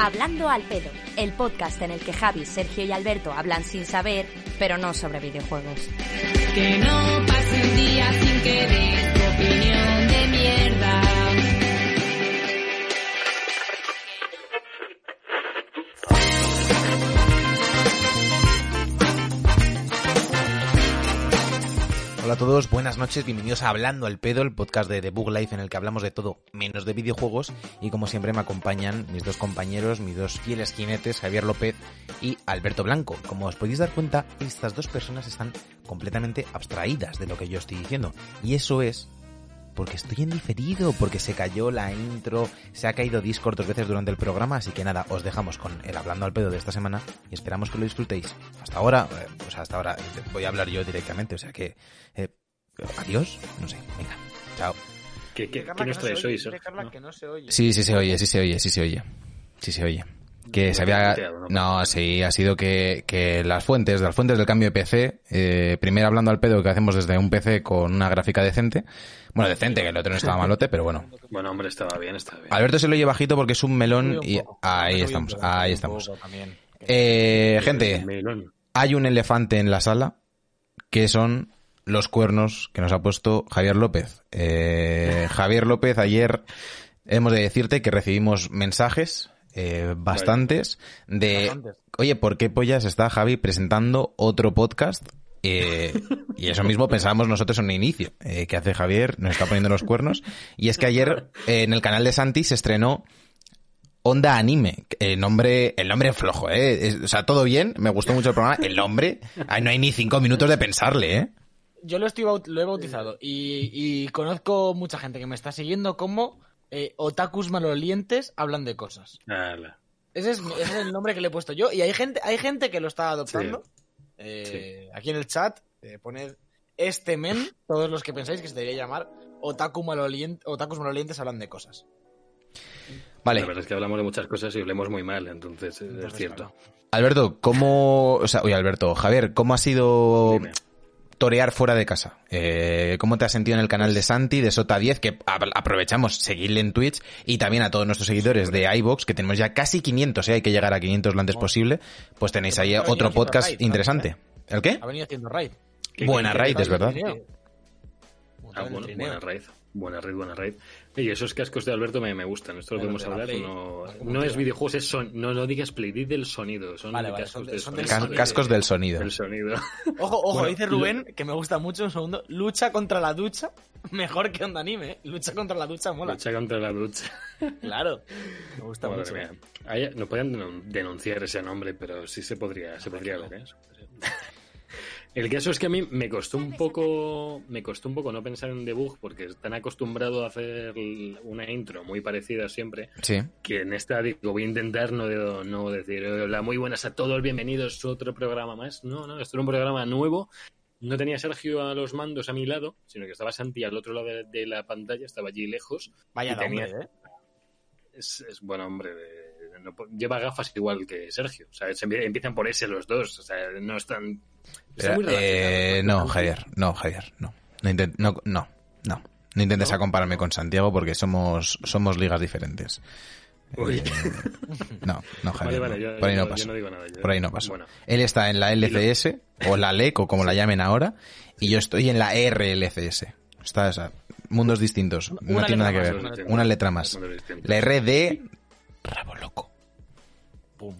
Hablando al pedo, el podcast en el que Javi, Sergio y Alberto hablan sin saber, pero no sobre videojuegos. Que no pase un día sin que des tu opinión de mierda. Hola a todos, buenas noches, bienvenidos a Hablando al Pedo, el podcast de The Bug Life en el que hablamos de todo menos de videojuegos y como siempre me acompañan mis dos compañeros, mis dos fieles jinetes, Javier López y Alberto Blanco. Como os podéis dar cuenta, estas dos personas están completamente abstraídas de lo que yo estoy diciendo y eso es porque estoy en diferido, porque se cayó la intro, se ha caído Discord dos veces durante el programa, así que nada, os dejamos con el Hablando al Pedo de esta semana y esperamos que lo disfrutéis. Hasta ahora, eh, pues hasta ahora eh, voy a hablar yo directamente, o sea que... eh, adiós, no sé, venga, chao. ¿Qué, qué, qué nos traes hoy, Sergio? ¿No? Sí, sí se oye, sí se oye, sí se oye. Sí se oye. Que se había... No, sí, ha sido que, que las fuentes, las fuentes del cambio de PC, eh, primero hablando al pedo que hacemos desde un PC con una gráfica decente, bueno, decente, que el otro no estaba malote, pero bueno. Bueno, hombre, estaba bien, estaba bien. Alberto se lo oye bajito porque es un melón y ahí estamos, ahí estamos. Eh, gente, hay un elefante en la sala que son los cuernos que nos ha puesto Javier López. Eh, Javier López, ayer hemos de decirte que recibimos mensajes, eh, bastantes, de, oye, ¿por qué pollas está Javi presentando otro podcast? Eh, y eso mismo pensábamos nosotros en un inicio. Eh, ¿Qué hace Javier? Nos está poniendo los cuernos. Y es que ayer eh, en el canal de Santi se estrenó Onda Anime. El nombre, el nombre flojo, ¿eh? Es- o sea, todo bien, me gustó mucho el programa. El nombre, ay, no hay ni cinco minutos de pensarle, ¿eh? Yo lo, estoy baut- lo he bautizado y, y conozco mucha gente que me está siguiendo como eh, otakus malolientes hablan de cosas. Ala. Ese es, ese es el nombre que le he puesto yo y hay gente, hay gente que lo está adoptando. Eh, Aquí en el chat, eh, poned este men, todos los que pensáis que se debería llamar otaku otakus malolientes hablan de cosas. Vale, La verdad es que hablamos de muchas cosas y hablemos muy mal, entonces, eh, es cierto. Alberto, ¿cómo, o sea, oye, Alberto, Javier, ¿cómo ha sido Dime. Torear fuera de casa? Eh, ¿Cómo te has sentido en el canal de Santi, de Sota 10, que aprovechamos seguirle en Twitch y también a todos nuestros seguidores de iVox, que tenemos ya casi 500, ¿eh? hay que llegar a 500 lo antes posible, pues tenéis ahí otro podcast raid, ¿no? interesante. ¿El qué? Ha venido haciendo raid. Buena raid, es verdad. Ah, bueno, buena raid. Buena raid, buena raid. Y esos cascos de Alberto me, me gustan. Esto lo podemos de la hablar. Play. No, ¿Cómo no es videojuegos, es son, no, no digas play, di del sonido. Son Vale, vale, cascos son de- del son del sonido. Ca- cascos del sonido. Del sonido. Ojo, ojo, Bueno, dice Rubén, que me gusta mucho, un segundo, lucha contra la ducha, mejor que onda anime, ¿eh? lucha contra la ducha mola. Lucha contra la ducha. Claro, me gusta Madre mucho. mía. No podían denun- denunciar ese nombre, pero sí se podría, se podría ver, ¿eh? El caso es que a mí me costó un poco, me costó un poco no pensar en debug porque están acostumbrado a hacer una intro muy parecida siempre, Sí. que en esta digo, voy a intentar no, de- no decir, hola, muy buenas a todos, bienvenidos a otro programa más. No, no, esto era un programa nuevo. No tenía Sergio a los mandos a mi lado, sino que estaba Santi al otro lado de, de la pantalla, estaba allí lejos. Vaya Y tenía- hombre, ¿eh? Es, es buen hombre. de- no lleva gafas igual que Sergio. O sea, se empie- empiezan por ese los dos. O sea, no están. están muy Eh, no, Javier, no, Javier, no. No, intent- no, no, no. No intentes a compararme con Santiago porque somos, somos ligas diferentes. Uy. Eh, no, no, Javier. Vale, vale, no. yo- por ahí yo- no paso. no digo nada, yo- Por ahí no paso. Bueno. Él está en la LCS, o la LEC, o como la llamen ahora, y yo estoy en la RLCS. Está, o sea, mundos distintos. No tiene nada que ver. más, una letra más. La R de Rabo Loco. Pum.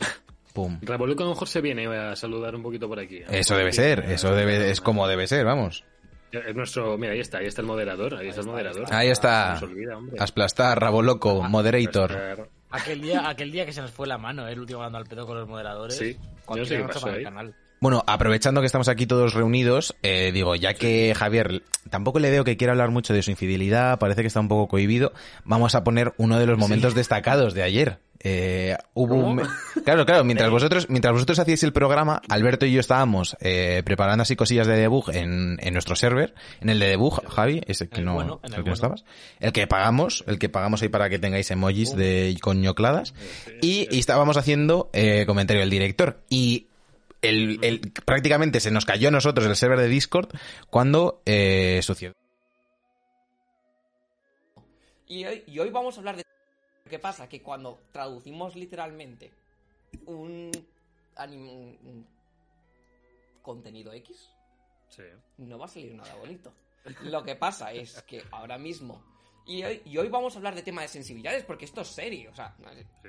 Pum. Ravoluco a lo mejor se viene a saludar un poquito por aquí. Eso debe ser, eso debe, es como debe ser, vamos. Es nuestro. Mira, ahí está, ahí está el moderador. Ahí, está el moderador. Ahí está. No se olvida. Asplastar, Rabo Loco, moderator. Aquel día, aquel día que se nos fue la mano, ¿eh? el último hablando al pedo con los moderadores. Sí, yo sé qué pasó ahí. canal. Bueno, aprovechando que estamos aquí todos reunidos, eh, digo, ya que Javier tampoco le veo que quiera hablar mucho de su infidelidad, parece que está un poco cohibido, vamos a poner uno de los momentos destacados de ayer. Eh, hubo un Claro, claro, mientras vosotros, mientras vosotros hacíais el programa, Alberto y yo estábamos eh, preparando así cosillas de debug en, en nuestro server, en el de debug, Javi, ese que el no, bueno, el que no estabas, el que pagamos, el que pagamos ahí para que tengáis emojis de coñocladas, y, y estábamos haciendo eh, comentario del director, y el, el- prácticamente se nos cayó a nosotros el server de Discord cuando eh, sucedió. Y hoy, y hoy vamos a hablar de ¿Qué pasa? Que cuando traducimos literalmente un, anim- un contenido X, Sí. no va a salir nada bonito. Lo que pasa es que ahora mismo. Y hoy, y hoy vamos a hablar de tema de sensibilidades, porque esto es serio. O sea,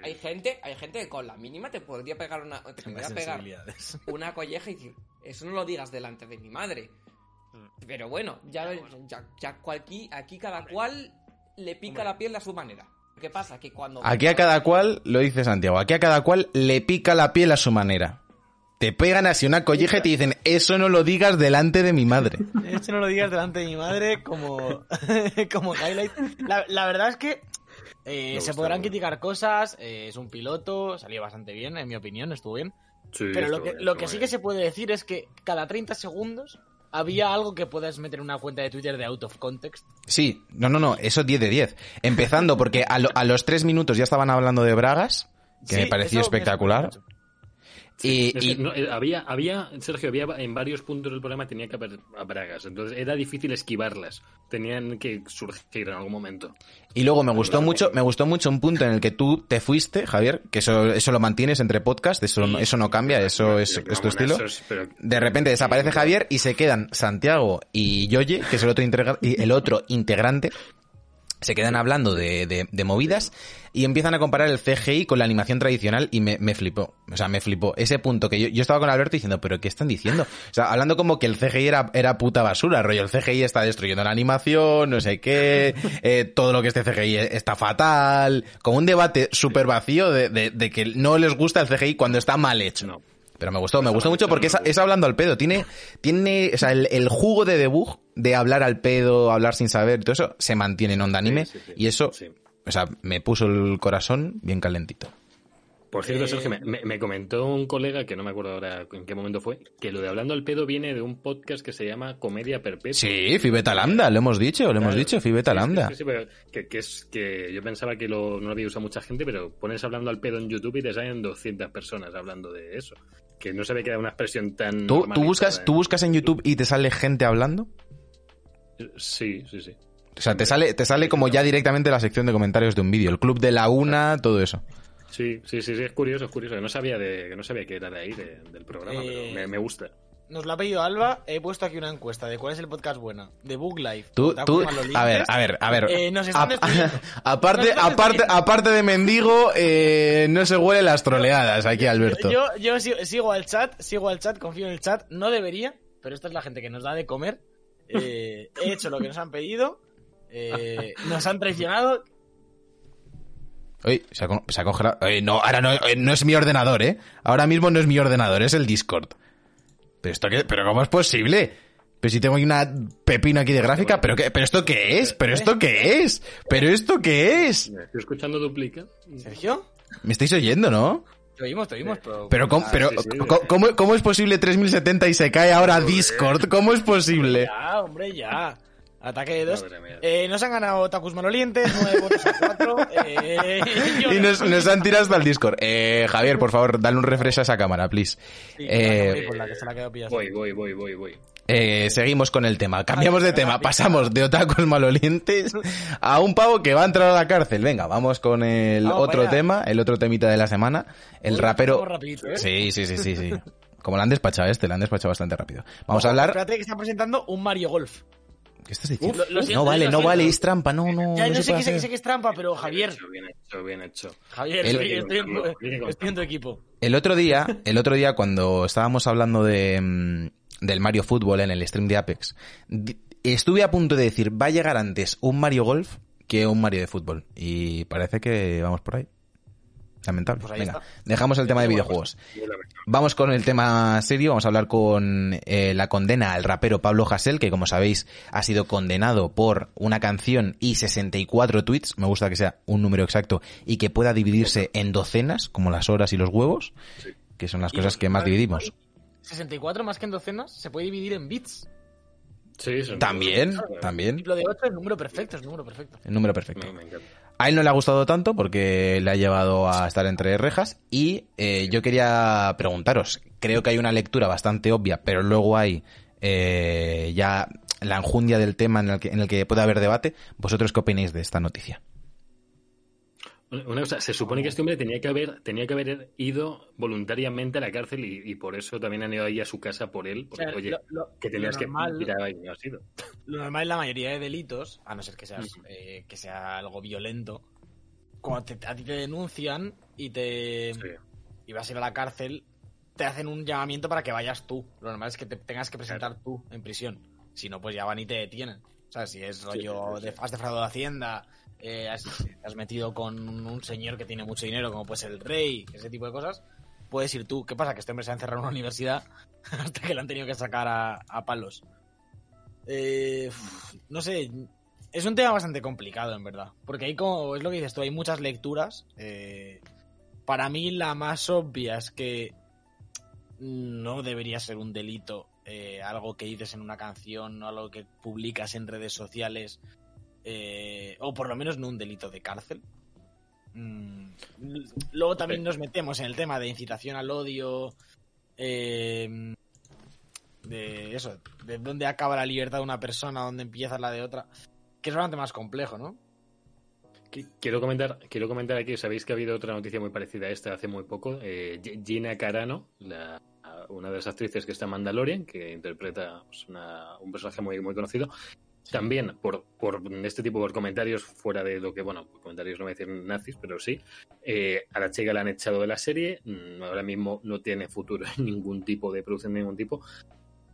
hay gente, hay gente que con la mínima te podría pegar una. Te podría pegar una colleja y decir, eso no lo digas delante de mi madre. Pero bueno, ya, ya, ya cualqui- aquí cada cual le pica la piel a su manera. ¿Qué pasa? Que cuando. Aquí a cada cual, lo dice Santiago, aquí a cada cual le pica la piel a su manera. Te pegan así una colleja y te dicen, eso no lo digas delante de mi madre. Esto no lo digas delante de mi madre como, como highlight. La, la verdad es que eh, se podrán criticar cosas, eh, es un piloto, salió bastante bien, en mi opinión, estuvo bien. Sí, Pero lo que, bien, lo estuvo que sí bien. que se puede decir es que cada 30 segundos había algo que puedas meter en una cuenta de Twitter de out of context. Sí, no, no, no, eso 10 de 10. Empezando porque a, lo- a los tres minutos ya estaban hablando de Bragas, que Sí, me pareció me Y, no, eh, había, había, Sergio, había en varios puntos del programa tenía que haber a Bragas, entonces era difícil esquivarlas. Tenían que surgir en algún momento. y luego me gustó mucho, me gustó mucho un punto en el que tú te fuiste, Javier, que eso, eso lo mantienes entre podcast, eso, no- eso no cambia, eso es, tu estilo. De repente desaparece Javier y se quedan Santiago y Yoye, que es el otro, el otro integrante, se quedan hablando de, de- de movidas y empiezan a comparar el CGI con la animación tradicional y me, me flipó. O sea, me flipó. Ese punto que yo, yo estaba con Alberto diciendo, pero ¿qué están diciendo? O sea, hablando como que el CGI era, era puta basura, rollo, el CGI está destruyendo la animación, no sé qué, eh, todo lo que este CGI está fatal, como un debate súper vacío de, de- de que no les gusta el CGI cuando está mal hecho. No. Pero me gustó, me gustó mucho porque es, es hablando al pedo. Tiene, tiene, o sea, el, el jugo de debug, de hablar al pedo, hablar sin saber, todo eso, se mantiene en onda anime. Sí, sí, sí. Y eso, Sí. o sea, me puso el corazón bien calentito. Por cierto, Eh, Sergio, me, me- me comentó un colega, que no me acuerdo ahora en qué momento fue, que lo de Hablando al Pedo viene de un podcast que se llama Comedia Perpetua. Sí, Fibeta Lambda, lo hemos dicho, lo hemos dicho, Fibeta Sí, Lambda. Sí, sí, pero que, que es que yo pensaba que lo, no lo había usado mucha gente, pero pones hablando al pedo en YouTube y te salen 200 personas hablando de eso. Que no sabía que era una expresión tan. ¿Tú, buscas, ¿eh? ¿Tú buscas en YouTube y te sale gente hablando? Sí, sí, sí. O sea, te sale, te sale como ya directamente la sección de comentarios de un vídeo, el club de la una, todo eso. Sí, sí, sí, sí, es curioso, es curioso. que No sabía, de, que no sabía que era de ahí, de- del programa, Eh, pero me, me gusta. Nos lo ha pedido Alba, he puesto aquí una encuesta de cuál es el podcast bueno, de Book Life. Tú, tú, a ver, a ver, a ver. Eh, nos están A- aparte, Nos están aparte, destruyendo. aparte de mendigo, eh, no se huele las troleadas aquí, Alberto. Yo, yo sigo, sigo al chat, sigo al chat, confío en el chat. No debería, pero esta es la gente que nos da de comer. Eh, he hecho lo que nos han pedido. eh, nos han traicionado. Oye, se ha, se ha congelado. Oye, no, ahora no, eh, no es mi ordenador, ¿eh? Ahora mismo no es mi ordenador, es el Discord. ¿Pero esto qué? ¿Pero cómo es posible? Pero si tengo aquí una pepino aquí de gráfica, ¿pero qué? ¿Pero esto qué es? ¿Pero esto qué es? ¿Pero esto qué es? Estoy escuchando duplica. Sergio, Me estáis oyendo, ¿no? Te oímos, te oímos, pero. Pero, ¿cómo, Ah, pero sí, sí, ¿cómo-. ¿cómo, es posible 3070 y se cae ahora Discord? ¿Cómo es posible? Ya, hombre, ya. Ataque de dos. Eh, nos han ganado Tacus Malolientes, nueve votos a cuatro. Eh, yo- Y nos, nos han tirado hasta el Discord. Eh, Javier, por favor, dale un refresh a esa cámara, please. Sí, Eh, con la que se la ha quedado pillada. Voy, voy, voy, voy, voy. Eh, seguimos con el tema. Cambiamos de tema. Pasamos de otakus malolientes a un pavo que va a entrar a la cárcel. Venga, vamos con el Vamos otro tema, el otro temita de la semana. El Uy, rapero. rapidito, ¿eh? Sí, sí, sí, sí, sí. Como lo han despachado este, lo han despachado bastante rápido. Vamos a hablar. Espérate que está presentando un Mario Golf. ¿Qué estás diciendo? Lo- lo siento, no vale, no vale, es trampa, no, no. Ya, no no se sé, que, sé, que es trampa, pero Javier. Bien hecho, bien hecho. Javier, El- estoy, estoy en, Viene con- estoy en tu equipo. El otro día, el otro día cuando estábamos hablando de mm, del Mario Fútbol en el stream de Apex, estuve a punto de decir, va a llegar antes un Mario Golf que un Mario de fútbol. Y parece que vamos por ahí. Lamentable. Pues ahí Venga, está. dejamos el tema de videojuegos. Vamos con el tema serio, vamos a hablar con eh, la condena al rapero Pablo Hasél, que como sabéis ha sido condenado por una canción y 64 tweets, me gusta que sea un número exacto, y que pueda dividirse en docenas, como las horas y los huevos, que son las Y cosas que más dividimos. 64 más que en docenas se puede dividir en bits. Sí, También, también, Lo de 8 es número perfecto, es número perfecto. el número perfecto. Me, me encanta. A él no le ha gustado tanto porque le ha llevado a estar entre rejas y eh, yo quería preguntaros, creo que hay una lectura bastante obvia, pero luego hay eh, ya la enjundia del tema en el, que, en el que puede haber debate. ¿Vosotros qué opináis de esta noticia? Una cosa, se supone que este hombre tenía que haber, tenía que haber ido voluntariamente a la cárcel y, y por eso también han ido ahí a su casa por él. Porque, O sea, oye, lo- lo- que tenías lo que normal- ir ahí no. Lo normal en la mayoría de delitos, a no ser que seas eh, que sea algo violento, cuando te- a ti te denuncian y te Sí. y vas a ir a la cárcel, te hacen un llamamiento para que vayas tú. Lo normal es que te tengas que presentar tú en prisión. Si no, pues ya van y te detienen. O sea, si es rollo sí, sí. de has defraudado Hacienda, eh, has, te has metido con un señor que tiene mucho dinero, como puede ser el rey, ese tipo de cosas, puedes ir tú. ¿Qué pasa? Que este hombre se ha encerrado en una universidad hasta que le han tenido que sacar a, palos. Eh, no sé, es un tema bastante complicado, en verdad. Porque hay como, es lo que dices tú, hay muchas lecturas. eh, para mí la más obvia es que no debería ser un delito eh, algo que dices en una canción algo que publicas en redes sociales. Eh, o por lo menos no un delito de cárcel. Mm, Luego también nos metemos en el tema de incitación al odio. eh, de eso, de dónde acaba la libertad de una persona, dónde empieza la de otra. Que es bastante más complejo, ¿no? Qui- Quiero comentar, quiero comentar aquí, sabéis que ha habido otra noticia muy parecida a esta hace muy poco. eh, Gina Carano, la- una de las actrices que está en Mandalorian, que interpreta pues, una- un personaje muy, muy conocido. También por, por este tipo de comentarios, fuera de lo que, bueno, comentarios no voy a decir nazis, pero sí, eh, a la chica la han echado de la serie, mm, ahora mismo no tiene futuro en ningún tipo de producción de ningún tipo.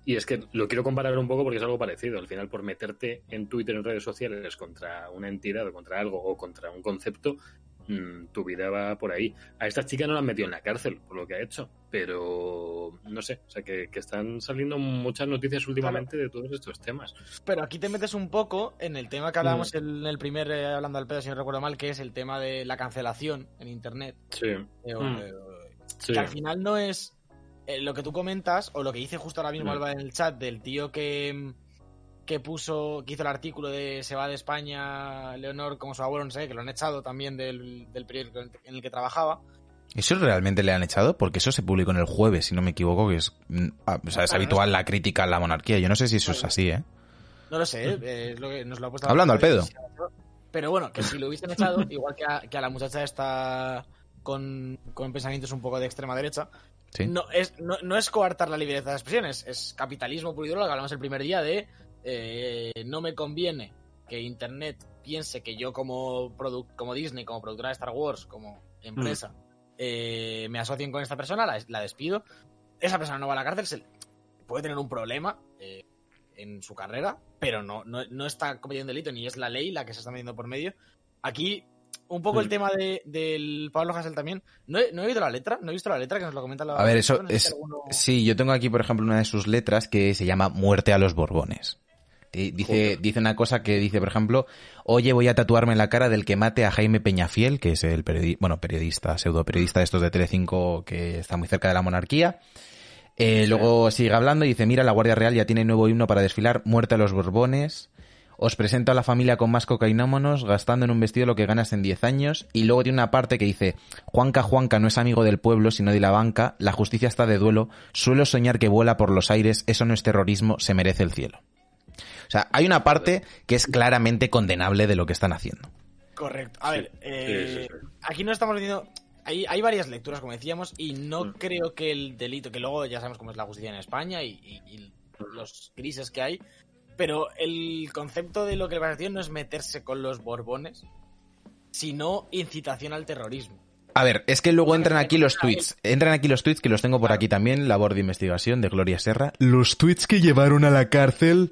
Y es que lo quiero comparar un poco porque es algo parecido. Al final, por meterte en Twitter, en redes sociales, contra una entidad o contra algo o contra un concepto, mm, tu vida va por ahí. A esta chica no la han metido en la cárcel por lo que ha hecho, pero no sé, o sea, que, que están saliendo muchas noticias últimamente de todos estos temas. Pero aquí te metes un poco en el tema que hablábamos en el primer eh, hablando al pedo, si no recuerdo mal, que es el tema de la cancelación en internet. Sí, Eh, Mm. eh, sí. Que al final no es lo que tú comentas o lo que dice justo ahora mismo Mm. Alba en el chat del tío que, que puso, que hizo el artículo de se va de España Leonor como su abuelo, no sé, que lo han echado también del, del periódico en el que trabajaba. ¿Eso realmente le han echado? Porque eso se publicó en el jueves, si no me equivoco, que es, mm, ah, o sea, es habitual la crítica a la monarquía. Yo no sé si eso es así, ¿eh? No lo sé, eh, es lo que nos lo ha puesto. Hablando al pedo. Pero bueno, que si lo hubiesen echado, igual que a, que a la muchacha esta con, con pensamientos un poco de extrema derecha, Sí. no, es, no, no es coartar la libertad de expresión, es, es capitalismo puro y duro, lo que hablamos el primer día de eh, no me conviene que Internet piense que yo como, como Disney, como productora de Star Wars, como empresa, eh, me asocien con esta persona, la, la despido. Esa persona no va a la cárcel, se- puede tener un problema eh, en su carrera, pero no, no, no está cometiendo delito, ni es la ley la que se está metiendo por medio. Aquí, un poco el Mm. tema de, del Pablo Hassel también. No he, no he oído la letra, no he visto la letra que nos lo comenta la. A ver, eso es... alguno- Sí, yo tengo aquí, por ejemplo, una de sus letras que se llama Muerte a los Borbones. Dice, Joder. dice una cosa que dice, por ejemplo, oye, voy a tatuarme en la cara del que mate a Jaime Peñafiel, que es el periodi- bueno, periodista, pseudo periodista de estos de Telecinco que está muy cerca de la monarquía. Eh, Luego sigue hablando y dice, mira, la Guardia Real ya tiene nuevo himno para desfilar, muerte a los Borbones. Os presento a la familia con más cocainómonos, gastando en un vestido lo que ganas en 10 años. Y luego tiene una parte que dice, Juanca Juanca no es amigo del pueblo, sino de la banca, la justicia está de duelo, suelo soñar que vuela por los aires, eso no es terrorismo, se merece el cielo. O sea, hay una parte que es claramente condenable de lo que están haciendo. Correcto. A ver, eh, sí, sí. aquí no estamos diciendo. Hay, hay varias lecturas, como decíamos, y no Mm. creo que el delito, que luego ya sabemos cómo es la justicia en España y, y- y los grises que hay, pero el concepto de lo que le parece no es meterse con los borbones, sino incitación al terrorismo. A ver, es que luego entran aquí los tweets. Entran aquí los tweets que los tengo por aquí también, labor de investigación de Gloria Serra. Los tweets que llevaron a la cárcel.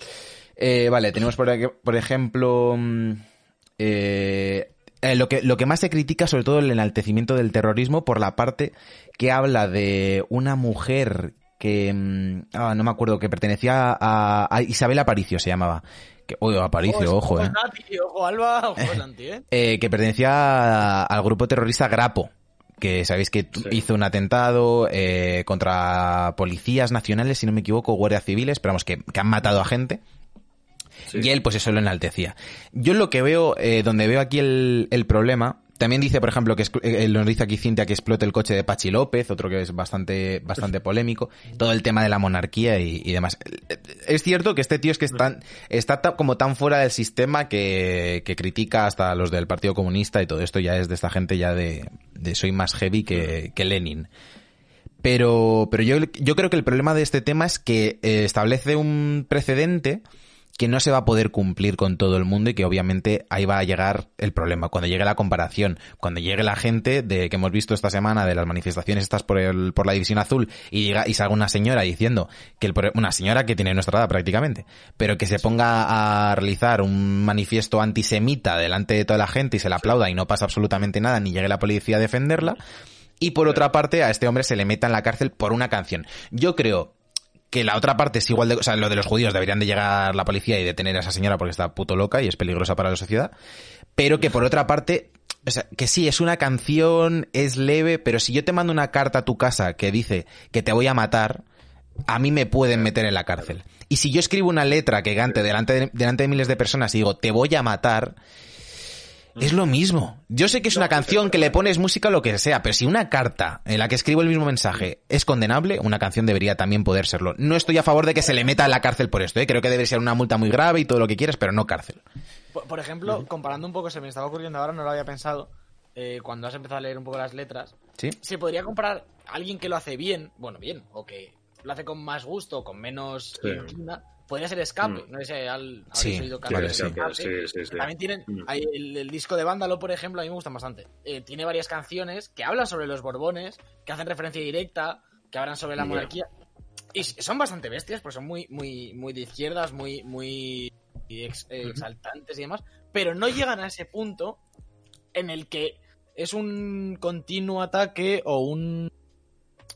Eh, vale, tenemos por, aquí- por ejemplo. mm, eh, eh, lo, que, lo que más se critica, sobre todo el enaltecimiento del terrorismo, por la parte que habla de una mujer que. mm, ah, no me acuerdo, que pertenecía a, a Isabel Aparicio, se llamaba. Que, Aparicio, ojo, eh. Nati, ojo, Alba, ojo, Santi, ¿eh? Eh, que pertenecía al grupo terrorista Grapo, que sabéis que Sí. hizo un atentado eh, contra policías nacionales, si no me equivoco, guardias civiles, pero vamos, que, que han matado a gente. Sí. Y él, pues eso lo enaltecía. Yo lo que veo, eh, donde veo aquí el, el problema, También dice, por ejemplo, que eh, nos dice aquí Cintia que explote el coche de Pachi López, otro que es bastante, bastante polémico. Todo el tema de la monarquía y, y demás. Es cierto que este tío es que está, como tan fuera del sistema que, que critica hasta los del Partido Comunista y todo esto ya es de esta gente ya de, de soy más heavy que, que Lenin. Pero, pero yo, yo creo que el problema de este tema es que eh, establece un precedente que no se va a poder cumplir con todo el mundo y que obviamente ahí va a llegar el problema. Cuando llegue la comparación, cuando llegue la gente de que hemos visto esta semana de las manifestaciones estas por el, por la división azul y llega y salga una señora diciendo que el, una señora que tiene nuestra edad prácticamente, pero que se ponga a realizar un manifiesto antisemita delante de toda la gente y se la aplauda y no pasa absolutamente nada ni llegue la policía a defenderla. Y por otra parte, a este hombre se le meta en la cárcel por una canción. Yo creo que la otra parte es igual de, o sea, lo de los judíos deberían de llegar la policía y detener a esa señora porque está puto loca y es peligrosa para la sociedad, pero que por otra parte, o sea, que sí, es una canción, es leve, pero si yo te mando una carta a tu casa que dice que te voy a matar, a mí me pueden meter en la cárcel. Y si yo escribo una letra que cante delante de, delante de miles de personas y digo, te voy a matar, es lo mismo. Yo sé que es una canción que le pones música o lo que sea, pero si una carta en la que escribo el mismo mensaje es condenable, una canción debería también poder serlo. No estoy a favor de que se le meta en la cárcel por esto, ¿eh? creo que debe ser una multa muy grave y todo lo que quieras, pero no cárcel. Por, por ejemplo, comparando un poco, se me estaba ocurriendo ahora, no lo había pensado, eh, cuando has empezado a leer un poco las letras, ¿Sí? se podría comparar a alguien que lo hace bien, bueno, bien, o que lo hace con más gusto, con menos Sí. Podría ser Escape. Mm. No sé si al, habéis Sí, oído sí. Escape. Sí, sí, sí. También tienen Mm. hay el, el disco de Vándalo, por ejemplo, a mí me gustan bastante. Eh, tiene varias canciones que hablan sobre los Borbones, que hacen referencia directa, que hablan sobre la monarquía. Y son bastante bestias, porque son muy, muy, muy de izquierdas, muy, muy ex- eh, exaltantes y demás. Pero no llegan a ese punto en el que es un continuo ataque o un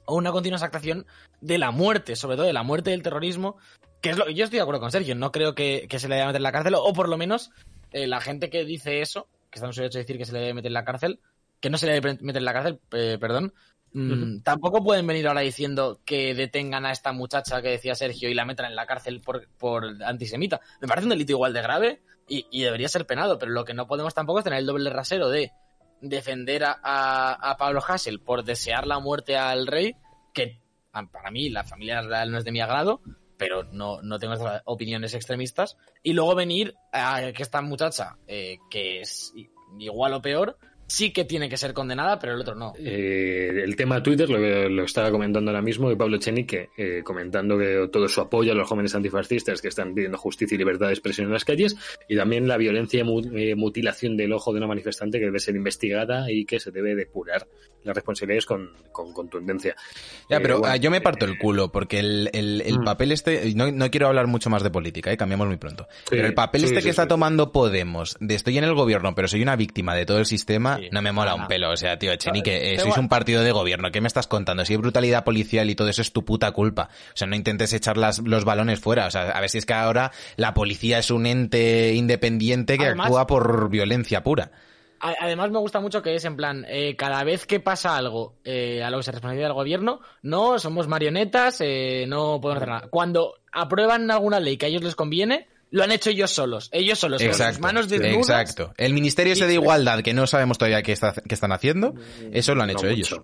o una continua exaltación de la muerte, sobre todo de la muerte del terrorismo, que es lo yo estoy de acuerdo con Sergio, no creo que, que se le deba meter en la cárcel, o por lo menos eh, la gente que dice eso, que está en su derecho de decir que se le debe meter en la cárcel, que no se le debe meter en la cárcel, eh, perdón, mm, tampoco pueden venir ahora diciendo que detengan a esta muchacha que decía Sergio y la metan en la cárcel por, por antisemita. Me parece un delito igual de grave y, y debería ser penado, pero lo que no podemos tampoco es tener el doble rasero de defender a, a, a Pablo Hassel por desear la muerte al rey, que a- para mí la familia real no es de mi agrado, pero no, no tengo opiniones extremistas, y luego venir a que esta muchacha, eh, que es igual o peor, sí que tiene que ser condenada, pero el otro no. Eh, el tema Twitter lo, lo estaba comentando ahora mismo de Pablo Echenique, eh, comentando que todo su apoyo a los jóvenes antifascistas que están pidiendo justicia y libertad de expresión en las calles, y también la violencia y mu- eh, mutilación del ojo de una manifestante que debe ser investigada y que se debe depurar las responsabilidades con, con contundencia. Ya, Eh, pero bueno, ah, yo me parto el culo, porque el, el- el Mm. papel este, no, no quiero hablar mucho más de política, ¿eh? cambiamos muy pronto. pero el papel sí, este sí, que está sí. tomando Podemos, de estoy en el gobierno, pero soy una víctima de todo el sistema, Sí. no me mola un pelo. O sea, tío, Echenique, eh, sois un partido de gobierno, ¿qué me estás contando? Si hay brutalidad policial y todo eso es tu puta culpa. O sea, no intentes echar las, los balones fuera. O sea, a ver si es que ahora la policía es un ente independiente que Además- actúa por violencia pura. Además me gusta mucho que es en plan, eh, cada vez que pasa algo eh, a lo que se responsabiliza del gobierno, no, somos marionetas, eh, no podemos hacer nada. Cuando aprueban alguna ley que a ellos les conviene, lo han hecho ellos solos. Ellos solos, con sus Exacto, manos desnudas. exacto. El Ministerio ese de Igualdad, que no sabemos todavía qué, está, qué están haciendo, eso lo han No hecho ellos.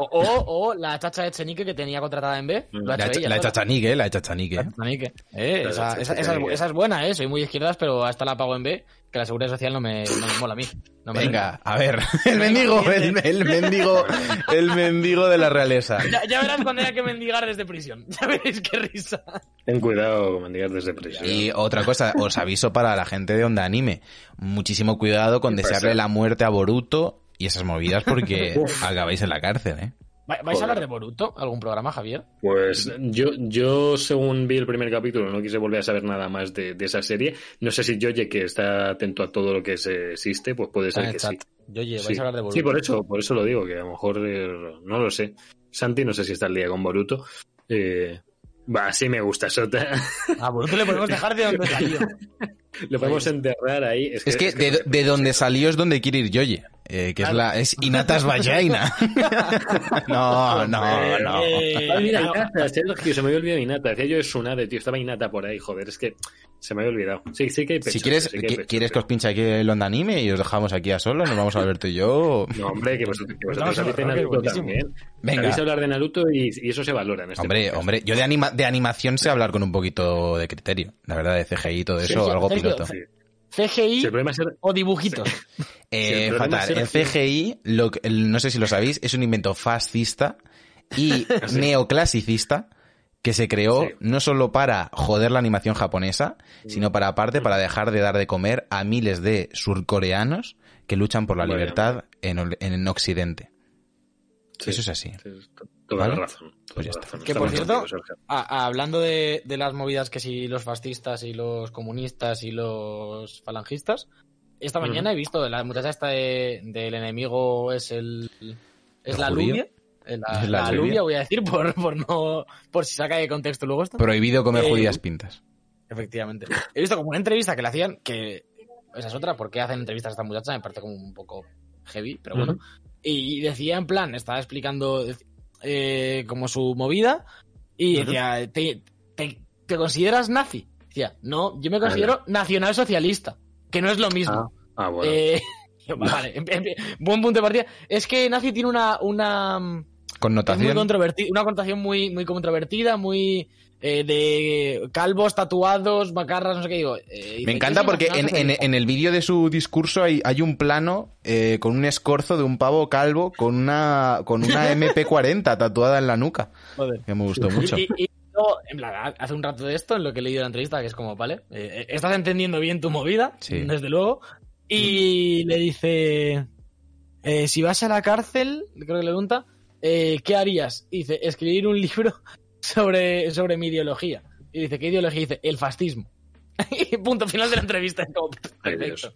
O, o, o la chacha de Chenique que tenía contratada en B, lo ha La, hecho ella. la chachanique, la chachanique. La Chenique. Eh, esa, esa- esa es, Chachanique. esa es buena, eh. Soy muy de izquierdas, pero hasta la pago en B, que la seguridad social no me, no me mola a mí. No me Venga, a ver, el mendigo, el, el mendigo, el mendigo de la realeza. Ya, ya verás cuando haya que mendigar desde prisión. Ya veréis qué risa. Ten cuidado con mendigar desde prisión. Y otra cosa, os aviso para la gente de Onda Anime, muchísimo cuidado con desearle la muerte a Boruto y esas movidas porque acabáis en la cárcel, ¿eh? ¿Va- ¿Vais a hablar de Boruto? ¿Algún programa, Javier? Pues yo, yo, según vi el primer capítulo, no quise volver a saber nada más de, de esa serie. No sé si Yoye, que está atento a todo lo que se existe, pues puede Está ser en que chat. sí. Yo oye, vais Sí. a hablar de Boruto. Sí, por eso, por eso lo digo, que a lo mejor eh, no lo sé. Santi, no sé si está al día con Boruto. Eh, va, sí me gusta Sota. A Boruto le podemos dejar de donde salió. Lo podemos enterrar ahí. Es que, Es que de, de donde salió es donde quiere ir Yoye. Eh, que es la es Inatas Vagina. no, no, no. Ay, mira, no, Inata, Sergio, se me había olvidado Inata. Decía yo es Sunade, tío. Estaba Inata por ahí, joder, es que se me había olvidado. Sí, sí que hay pechos. Si quieres, sí que hay qui- pechos, ¿quieres que os pinche aquí el onda anime y os dejamos aquí a solo? Nos vamos Alberto y yo. No, hombre, que vosotros, que vosotros a de ver, Naruto también. Venga. Sabéis hablar de Naruto y, y eso se valora en este Hombre, podcast. hombre, yo de, anima, de animación sé hablo con un poquito de criterio. La verdad, de CGI y todo eso, Sergio, algo piloto. Sí. CGI Si o dibujitos. Eh, Sí, fatal. El CGI, lo que- el- no sé si lo sabéis, es un invento fascista y neoclasicista que se creó Sí. no solo para joder la animación japonesa, sino para aparte para dejar de dar de comer a miles de surcoreanos que luchan por la libertad en, en Occidente. Sí, Eso es así. Toda ¿Vale? la razón. toda Pues ya está. razón. Que por cierto, hablando de, de las movidas que si los fascistas y los comunistas y los falangistas, esta mañana he visto de la muchacha esta de- del enemigo es el es ¿El la judío? alubia. Eh, La, ¿Es la la alubia? voy a decir, por, por no por si saca de contexto luego esto. Prohibido comer Eh, judías pintas. Efectivamente. He visto como una entrevista que le hacían, que esa es otra, porque hacen entrevistas a esta muchacha, me parece como un poco heavy, pero bueno. Y decía en plan, estaba explicando eh, como su movida, y decía, ¿te, te, te consideras nazi? Decía, no, yo me considero nacionalsocialista, que no es lo mismo. Ah, ah, bueno. Eh, vale, buen punto de partida. Es que nazi tiene una, una, mm, es muy Connotación. controvertida, una connotación muy, muy controvertida, muy eh, de calvos, tatuados, macarras, no sé qué digo. Eh, Me "Yo encanta porque en, en- nacionalsocialista". en el vídeo de su discurso hay, hay un plano eh, con un escorzo de un pavo calvo con una, con una MP40 tatuada en la nuca, Joder. que me gustó mucho. Y, y- y luego, en plan, hace un rato de esto, en lo que he leído en la entrevista, que es como, vale, eh, estás entendiendo bien tu movida, Sí. desde luego. Y le dice, eh, si vas a la cárcel, creo que le pregunta, ¿qué harías? Y dice, escribir un libro sobre, sobre mi ideología. Y dice, ¿qué ideología? Y dice, el fascismo. y punto final de la entrevista. Es como, Ay, perfecto. Dios.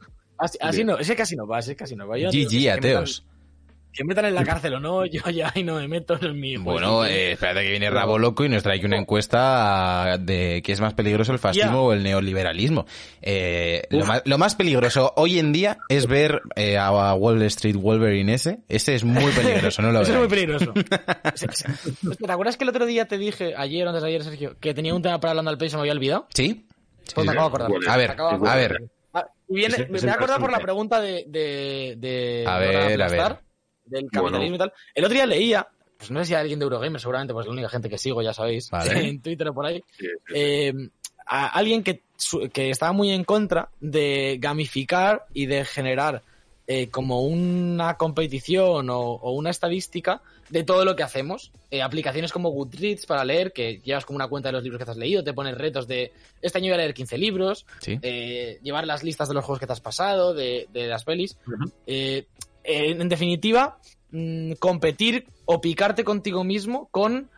Así, no, ese casi no va, ese casi no va. Yo no digo que GG, ateos. Que metan en la cárcel o no, yo ya ahí no me meto en mi Bueno, eh, espérate que viene Rabo Loco y nos trae aquí una encuesta de qué es más peligroso, el fascismo o el neoliberalismo. Eh, lo, más, lo más peligroso hoy en día es ver eh, a Wall Street Wolverine ese. Ese es muy peligroso, no lo Eso es muy peligroso. ¿Te acuerdas que el otro día te dije, ayer o antes de ayer, Sergio, que tenía un tema para hablando al peso y se me había olvidado? ¿Sí? Pues me Sí. acabo de acordar. A ver, acabo a ver. Ah, viene, Ese- me ese me he acordado por la pregunta de, de, de A ver, a ver. Del capitalismo y tal. El otro día leía, pues no sé si alguien de Eurogamer, seguramente, pues es la única gente que sigo, ya sabéis, Vale. en Twitter o por ahí, Sí, sí, sí. eh, a alguien que, que estaba muy en contra de gamificar y de generar eh, como una competición o, o una estadística de todo lo que hacemos. Eh, aplicaciones como Goodreads para leer, que llevas como una cuenta de los libros que te has leído, te pones retos de este año voy a leer 15 libros, Sí. eh, llevar las listas de los juegos que te has pasado, de, de las pelis. Eh, en, en definitiva, mm, competir o picarte contigo mismo con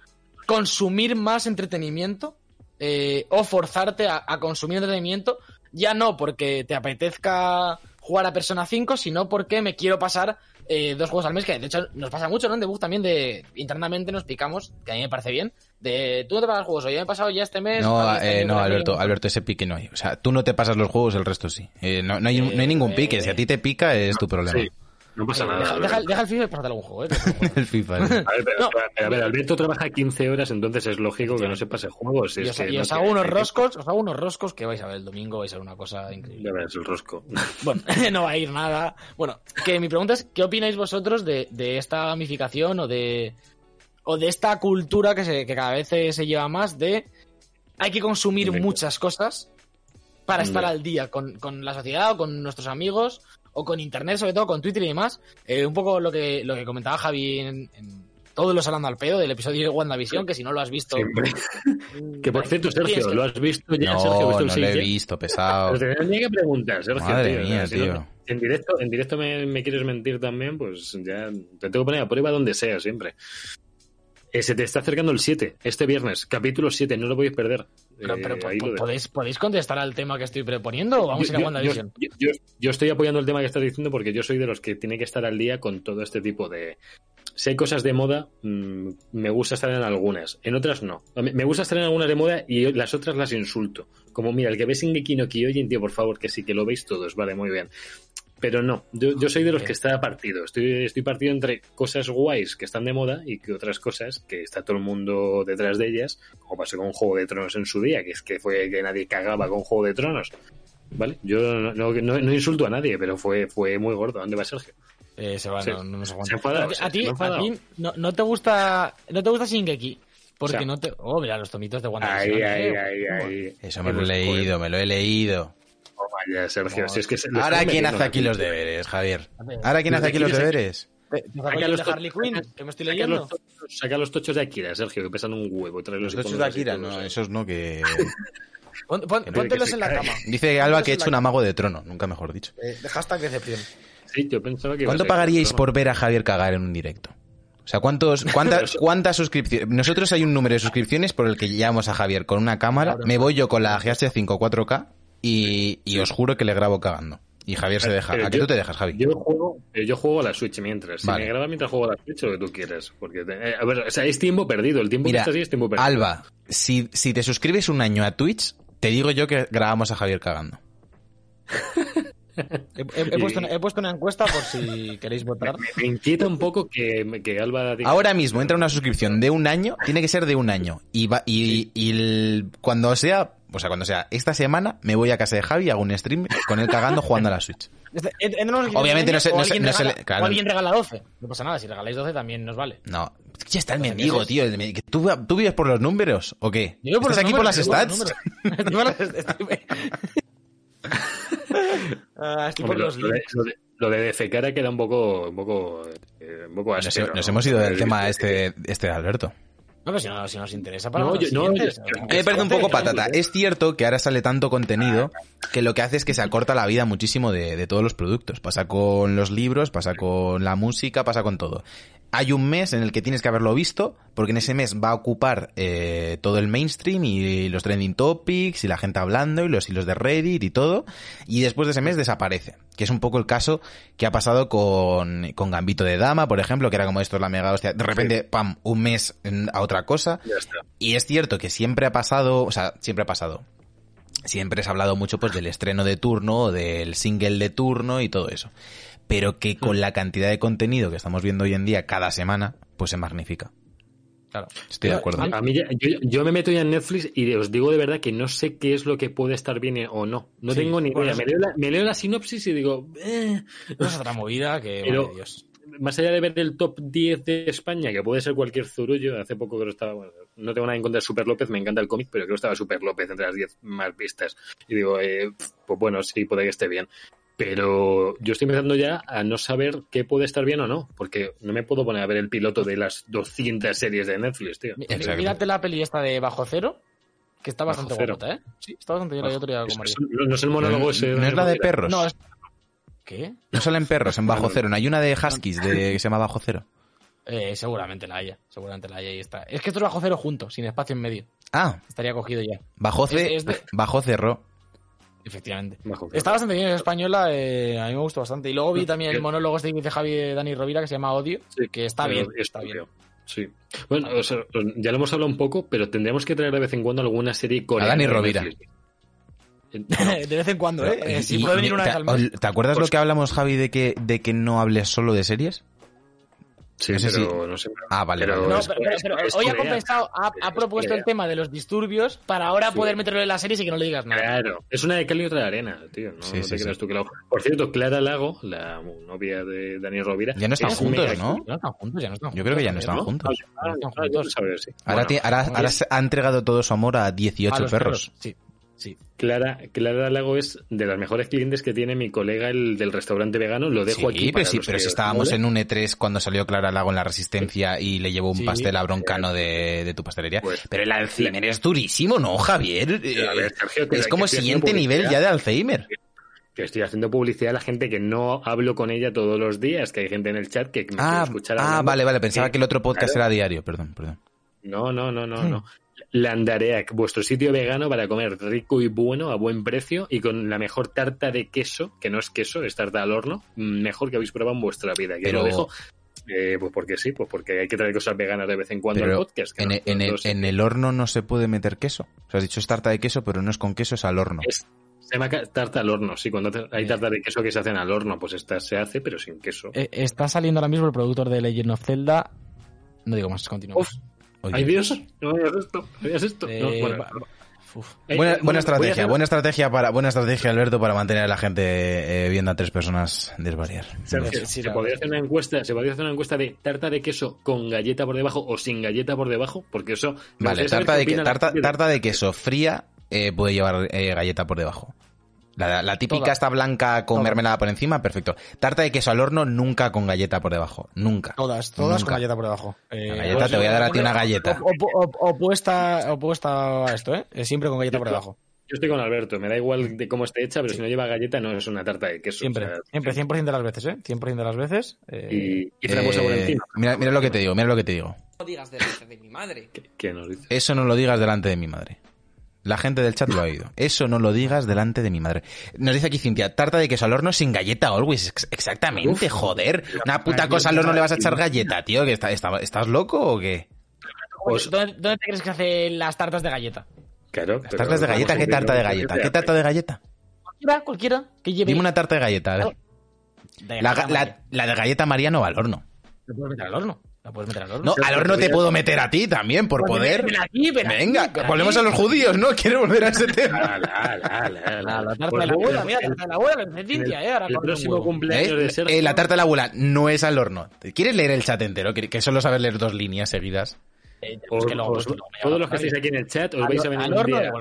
consumir más entretenimiento eh, o forzarte a, a consumir entretenimiento, ya no porque te apetezca jugar a Persona 5, sino porque me quiero pasar eh, dos juegos al mes, que de hecho nos pasa mucho, ¿no? En debug también de internamente nos picamos, que a mí me parece bien, de tú no te pasas juegos, o yo me he pasado ya este mes. No, este eh, no, Alberto, Alberto, ese pique no hay. O sea, tú no te pasas los juegos, el resto sí. Eh, no, no hay, no hay ningún pique. Si a ti te pica, es tu problema. Sí, no pasa Eh, nada. deja, Alberto. deja- deja el FIFA y pásate algún juego, ¿eh? el FIFA. ¿no? A ver, pero, No. a ver, Alberto trabaja 15 horas, entonces es lógico que no se pase juegos. Y es os, que y no os hago unos roscos, os hago unos roscos que vais a ver el domingo, vais a ver una cosa increíble. Ya ves, el rosco. Bueno, no va a ir nada. Bueno, que mi pregunta es, ¿qué opináis vosotros de, de esta gamificación o de o de esta cultura que, se, que cada vez se, lleva más de hay que consumir muchas cosas para estar al día con, con la sociedad o con nuestros amigos o con internet, sobre todo con Twitter y demás? Eh, un poco lo que, lo que comentaba Javi en, en todos los hablando al pedo del episodio de WandaVision, que si no lo has visto... Siempre. mm, Que por cierto, Sergio, ¿lo has visto ya? Sergio, ¿has No, visto el no lo he visto, pesado. Pero te tenía que preguntar, Sergio. Madre tío, mía, tío. en directo, en directo me, me quieres mentir también, pues ya te tengo que poner a prueba donde sea siempre. Eh, se te está acercando el 7, este viernes, capítulo 7, no lo podéis perder. Pero, Eh, pero po- dejo. ¿podéis, ¿podéis contestar al tema que estoy proponiendo o vamos Yo- a ir a WandaVision? Yo, yo- yo estoy apoyando el tema que estás diciendo porque yo soy de los que tiene que estar al día con todo este tipo de... Si hay cosas de moda, mm, me gusta estar en algunas. En otras no. Me me gusta estar en algunas de moda y las otras las insulto. Como, mira, el que ve Shingeki no Kyojin, tío, por favor, que sí, que lo veis todos. Vale, muy bien. Pero no. Yo, yo soy de los que está partido. Estoy, estoy partido entre cosas guays que están de moda y que otras cosas que está todo el mundo detrás de ellas, como pasó con Juego de Tronos en su día, que es que fue que nadie cagaba con Juego de Tronos. ¿Vale? Yo no, no, no- no insulto a nadie, pero fue, fue muy gordo. ¿Dónde va Sergio? Eh, se va, Sí. no, no nos aguanta. enfadado, a se ti, a ti no, no te gusta no te gusta Shingeki porque O sea, no te oh mira los tomitos de Ahí, WandaVision ahí, eh, ahí, toma. ahí. Eso me lo he leído, me lo he leído. Joder, vaya, Sergio, si es que se- le Ahora, ¿quién hace aquí los deberes, Javier? Ahora, ¿quién hace aquí los deberes? Saca los de Harley to- Quinn saca- que me estoy Saca leyendo los, tochos, saca los tochos de Akira, Sergio, que pesan un huevo. Los tochos de Akira, no, esos no, que... Pon- pon- Que póntelos en la cama Dice Alba que he hecho un amago de trono, nunca mejor dicho. Eh, hashtag decepción Sí, yo pensaba que iba a ¿Cuánto pagaríais por ver a Javier cagar en un directo? O sea, ¿cuántos, cuántas, cuántas suscripciones? Nosotros hay un número de suscripciones por el que llamamos a Javier con una cámara, me voy yo con la GH5 4K y, y os juro que le grabo cagando. Y Javier se deja. Pero ¿A qué tú te dejas, Javi? Yo juego, eh, yo juego a la Switch mientras. Si Vale. me graba mientras juego a la Switch, lo que tú quieras. Porque, te- eh, a ver, o sea, es tiempo perdido. El tiempo Mira, que estás ahí es tiempo perdido. Alba, si, si te suscribes un año a Twitch, te digo yo que grabamos a Javier cagando. he, he- he puesto una, he puesto una encuesta por si queréis votar Me inquieta un poco que, que Alba diga... Ahora mismo entra una suscripción de un año, tiene que ser de un año. Y, va, y, y el- cuando sea, o sea, cuando sea esta semana, me voy a casa de Javi y hago un stream con él cagando jugando a la Switch. Este- Obviamente no se- no se- no se le- claro. o alguien regala 12 no pasa nada si regaláis 12 también nos vale No, ya está el mendigo, tío. el ¿Tú, ¿Tú vives por los números o qué? Yo por ¿Estás los aquí por las números, stats? por los números. Estoy por las- Ah, estoy por los lo, de, links. lo de- defecar queda un poco, un poco, eh, un poco Nos, áspero, nos ¿no? hemos ido del tema este, este de Alberto. No, pero si, no, si nos interesa para No, yo- no, yo- me parece un poco patata. Es cierto que ahora sale tanto contenido que lo que hace es que se acorta la vida muchísimo de, de todos los productos. Pasa con los libros, pasa con la música, pasa con todo. Hay un mes en el que tienes que haberlo visto, porque en ese mes va a ocupar eh, todo el mainstream y los trending topics y la gente hablando y los hilos de Reddit y todo. Y después de ese mes desaparece. Que es un poco el caso que ha pasado con, con Gambito de Dama, por ejemplo, que era como esto es la mega hostia. De repente, pam, un mes a otra cosa. Y es cierto que siempre ha pasado, o sea, siempre ha pasado. Siempre se ha hablado mucho pues del estreno de turno, del single de turno y todo eso. Pero que con la cantidad de contenido que estamos viendo hoy en día cada semana, pues se magnifica. Claro. Estoy de acuerdo. A mí ya- yo, yo me meto ya en Netflix y os digo de verdad que no sé qué es lo que puede estar bien o no. No Sí, tengo ni bueno, idea. Me leo, la, me leo la sinopsis y digo, eh, es otra movida que, Pero- Dios. más allá de ver el top 10 de España, que puede ser cualquier zurullo, hace poco creo que estaba, bueno, no tengo nada en contra de Super López, me encanta el cómic, pero creo que estaba Super López entre las 10 más vistas. Y digo, eh, pues bueno, sí, puede que esté bien. Pero yo estoy empezando ya a no saber qué puede estar bien o no, porque no me puedo poner a ver el piloto de las 200 series de Netflix, tío. Exacto. Mírate la peli esta de Bajo Cero, que está Bajo bastante guapota, ¿eh? Sí, está bastante bien. La otro día con Es- María. es- no, es el monólogo ¿No, ese. no es la de perros? No, No, es... ¿Qué? salen perros en Bajo Cero. No hay una de Huskies de, que se llama Bajo Cero. Eh, seguramente la haya. Seguramente la haya y está. Es que esto es Bajo Cero junto, sin espacio en medio. Ah, Estaría cogido ya. Bajo, C, Es- es de- bajo Cerro. Efectivamente. Bajo Está bastante bien, es española, eh, a mí me gustó bastante. Y luego vi también el monólogo este dice Javi de Dani Rovira que se llama Odio, Sí, que está pero bien. es Está bien. Sí. Bueno, o sea, ya lo hemos hablado un poco, pero tendríamos que traer de vez en cuando alguna serie coreana. Dani de Rovira. Eh, de vez en cuando, ¿eh? Eh, sí, Y- puede venir una ¿te, vez al mes. ¿Te acuerdas Pues- lo que hablamos, Javi, de que, de que no hables solo de series? Sí, No sé pero no sé. Ah, vale, Pero. No, hoy ha compensado, ha, ha Es propuesto el tema de los disturbios para ahora Sí. poder meterlo en las series y que no le digas nada. Claro, es una de cal y otra de arena, tío. No, Sí, no sí, te sí. creas tú que la... Por cierto, Clara Lago, la novia de Dani Rovira. Ya no están es juntos, mega- ¿no? Ya no están juntos, ya no están Yo creo que ya no juntos, están juntos. Ah, ah, ah, juntos. Ahora, Bueno, ti- ahora, ahora se ha entregado todo su amor a 18 A los perros. Sí, sí. Clara, Clara Lago es de las mejores clientes que tiene mi colega, el del restaurante vegano. Lo dejo Sí, aquí. pero, para sí, los pero si estábamos ¿vale? en un E3 cuando salió Clara Lago en la Resistencia y le llevó un Sí. pastel a Broncano de, de tu pastelería. Pues- pero el Alzheimer es durísimo, ¿no, Javier? Ver, Sergio, es como siguiente nivel ya de Alzheimer. que estoy haciendo publicidad a la gente que no hablo con ella todos los días, que hay gente en el chat que me Ah, quiere escuchar ah, vale, vale. Pensaba que el otro podcast Claro. era diario. Perdón, perdón. No, no, no, no, no. Landareac, vuestro sitio vegano para comer rico y bueno, a buen precio y con la mejor tarta de queso, que no es queso, es tarta al horno, mm, mejor que habéis probado en vuestra vida. Que Pero- lo dejo, eh, pues porque sí, pues porque hay que traer cosas veganas de vez en cuando al podcast. que en, e- el, dos- en el horno no se puede meter queso. O sea, has dicho es tarta de queso, pero no es con queso, es al horno. Es- Se llama tarta al horno, sí, cuando hay Eh. tarta de queso que se hacen al horno, pues esta se hace, pero sin queso. Eh, está saliendo ahora mismo el productor de Legend of Zelda. No digo más, continuamos. Uf. Oye. ¡Ay, Dios! No hagas esto, no hagas esto. Eh, No, bueno, eh, Buena, buena estrategia, hacer- buena estrategia para buena estrategia Alberto para mantener a la gente eh, viendo a tres personas desvariar. Sergio, Sí, se podría hacer una encuesta, se podría hacer una encuesta de tarta de queso con galleta por debajo o sin galleta por debajo, porque eso. Vale, tarta de, que- tarta, tarta de queso fría eh, puede llevar eh, galleta por debajo. La, la típica Toda. está blanca con Toda. mermelada por encima, perfecto. Tarta de queso al horno nunca con galleta por debajo, nunca. Todas, todas Nunca. con galleta por debajo. Eh, La galleta, te voy a dar a ti una galleta. op- op- opuesta, opuesta a esto, ¿eh? Eh, Siempre con galleta por debajo. Yo estoy con Alberto, me da igual de cómo esté hecha, pero si no lleva galleta no es una tarta de queso. Siempre, o sea, siempre, 100% de las veces, ¿eh? 100% de las veces. eh, Y, y frambuesa por Eh, encima. mira, mira lo que te digo, mira lo que te digo. No digas delante de mi madre. ¿Qué, qué nos dice? Eso no lo digas delante de mi madre. La gente del chat lo ha oído. Eso no lo digas delante de mi madre. Nos dice aquí Cintia, tarta de queso al horno sin galleta always. Ex- Exactamente, joder. Una puta cosa al horno le vas a echar galleta, tío. ¿Que está- está- ¿Estás loco o qué? Pues- ¿Dónde, dónde te crees que hace las tartas de galleta? Claro. ¿Las tartas de galleta? ¿Qué tarta de galleta? ¿Qué tarta de galleta? Cualquiera, cualquiera. Que lleve. Dime una tarta de galleta, a ver. De La, galleta ga- la- María. la de galleta María no va al horno. Puedes meter al horno. La puedes meter al horno. No, al horno te puedo meter a ti también, por Pues poder. métemela aquí, ven aquí, Venga, ven volvemos a los judíos, ¿no? Quiero volver a ese tema. La, la tarta Pues de la abuela, el- mira, la tarta de la abuela, la eh. Ahora El próximo cumpleaños de ¿Eh? Sergio. Eh, la tarta de la abuela no es al horno. ¿Quieres leer el chat entero? Que, que solo saber leer dos líneas seguidas. Eh, Os- que os- que todos los que estáis aquí en el chat os Al- vais a venir al un horno día.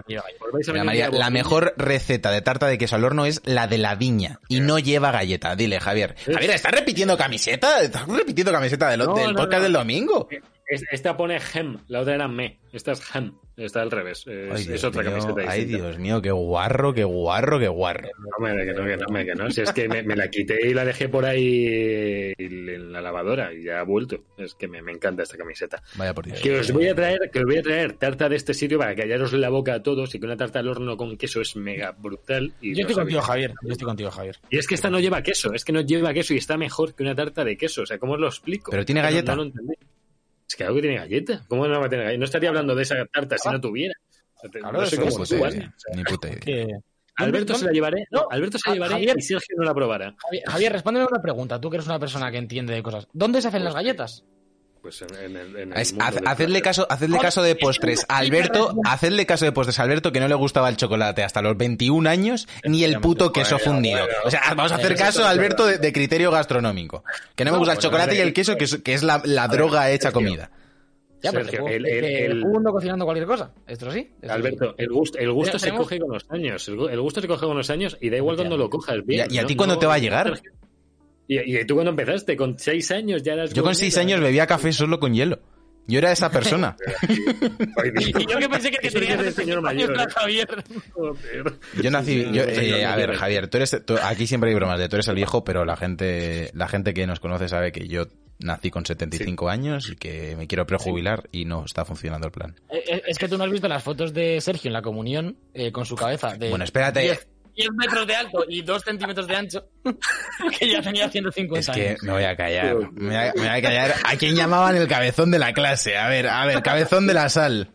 vais a un la mejor receta de tarta de queso al horno es la de la viña y no lleva galleta. Dile, Javier. Javier, ¿estás repitiendo camiseta? ¿Estás repitiendo camiseta del, No, del no, podcast no. del domingo? Es- Esta pone hem, la otra era me. Esta es hem, está al revés. Es, Ay, es Dios otra mío, camiseta ay, distinta. Dios mío, qué guarro, qué guarro, qué guarro. No, me, que no, que no, me, que no. Si es que me, me la quité y la dejé por ahí en la lavadora y ya ha vuelto. Es que me, me encanta esta camiseta. Vaya por Dios. Que os voy a traer, que os voy a traer tarta de este sitio para callaros la boca a todos y que una tarta al horno con queso es mega brutal. Y Yo estoy contigo. Javier. Yo estoy contigo, Javier. Y es que esta no lleva queso, es que no lleva queso y está mejor que una tarta de queso. O sea, ¿cómo os lo explico? ¿Pero tiene No- galleta? No, lo entendí. Es que algo que tiene galleta. ¿Cómo no va a tener galleta? No estaría hablando de esa tarta si no tuviera. Te- Claro, no sé cómo puta tú, idea, ¿vale? O sea, ni puta idea. Que... Alberto se la llevaré. No, Alberto se la llevaré Javier. y Sergio no la probará. Javier, Javier, respóndeme una pregunta. Tú que eres una persona que entiende de cosas. ¿Dónde se hacen las galletas? Pues en, en el, en el Es- mundo hacedle caso, hacedle caso de postres. a Alberto, hacedle caso de postres. a Alberto que no le gustaba el chocolate hasta los 21 años, ni el puto queso fundido. O sea, vamos a hacer Eso caso a Alberto de, de criterio gastronómico. Que no me gusta el chocolate a y el queso, que es, que es la, la droga hecha comida. Ya, pero Sergio, el- el- el- un mundo cocinando cualquier cosa. Esto sí. esto sí. Alberto, el gusto, el gusto Mira, se tenemos- coge con los años. El, gu- el gusto se coge con los años y da igual cuando lo cojas ¿Y bien. a, y a ¿no? ti cuándo No- te va a llegar? ¿Y, y tú cuando empezaste? ¿Con seis años ya eras Yo con gourmet, 6 ¿no? años bebía café solo con hielo. Yo era esa persona. Y yo que pensé que, es tenías de señor mayor, años, ¿eh? Javier. Joder. Yo nací, yo, Sí, eh, no, a no ver, quiero. Javier, tú eres, tú- aquí siempre hay bromas de tú eres el viejo, pero la gente, la gente que nos conoce sabe que yo nací con 75 años y que me quiero prejubilar y no está funcionando el plan. Eh, eh, Es que tú no has visto las fotos de Sergio en la comunión eh, con su cabeza de Bueno, espérate. 10, 10 metros de alto y 2 centímetros de ancho, que ya tenía 150 Es que años. me voy a callar, me voy a, me voy a callar. ¿A quién llamaban el cabezón de la clase? A ver, a ver, cabezón de la sal.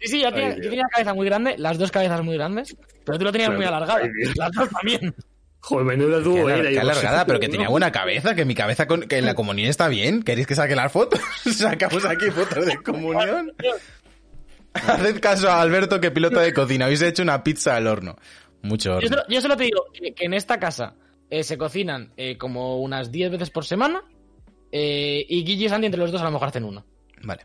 Sí, sí, yo tenía, Ay, yo tenía la cabeza muy grande, las dos cabezas muy grandes, pero tú lo tenías Claro. muy Dios. Las dos también. Joder, menuda Qué, dúo era. qué alargada, pero que ¿no? tenía buena cabeza, que mi cabeza con, que en la comunión está bien. ¿Queréis que saque las fotos? Sacamos aquí fotos de comunión. Haced caso a Alberto que pilota de cocina. Habéis hecho una pizza al horno. Mucho Yo horno. solo, yo solo te digo que, que en esta casa eh, se cocinan eh, como unas 10 veces por semana eh, y Guille y Santi entre los dos a lo mejor hacen una. Vale.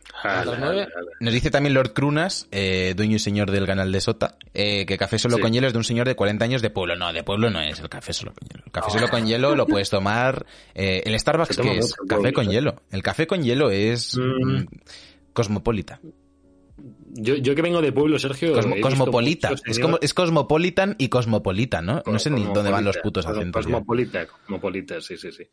Nos dice también Lord Crunas, eh, dueño y señor del canal de Sota, eh, que café solo Sí. con hielo es de un señor de 40 años de pueblo. No, de pueblo no es el café solo con hielo. El café solo con hielo lo puedes tomar. eh, el Starbucks, que es mucho café con hielo. El café con hielo es mm, cosmopolita. Yo, yo que vengo de pueblo, Sergio. Cosmo- cosmopolita. muchos Es, como, es cosmopolitan y cosmopolita, ¿no? No sé ni dónde van los putos acentos. ya. Cosmopolita, cosmopolita, sí, sí, sí.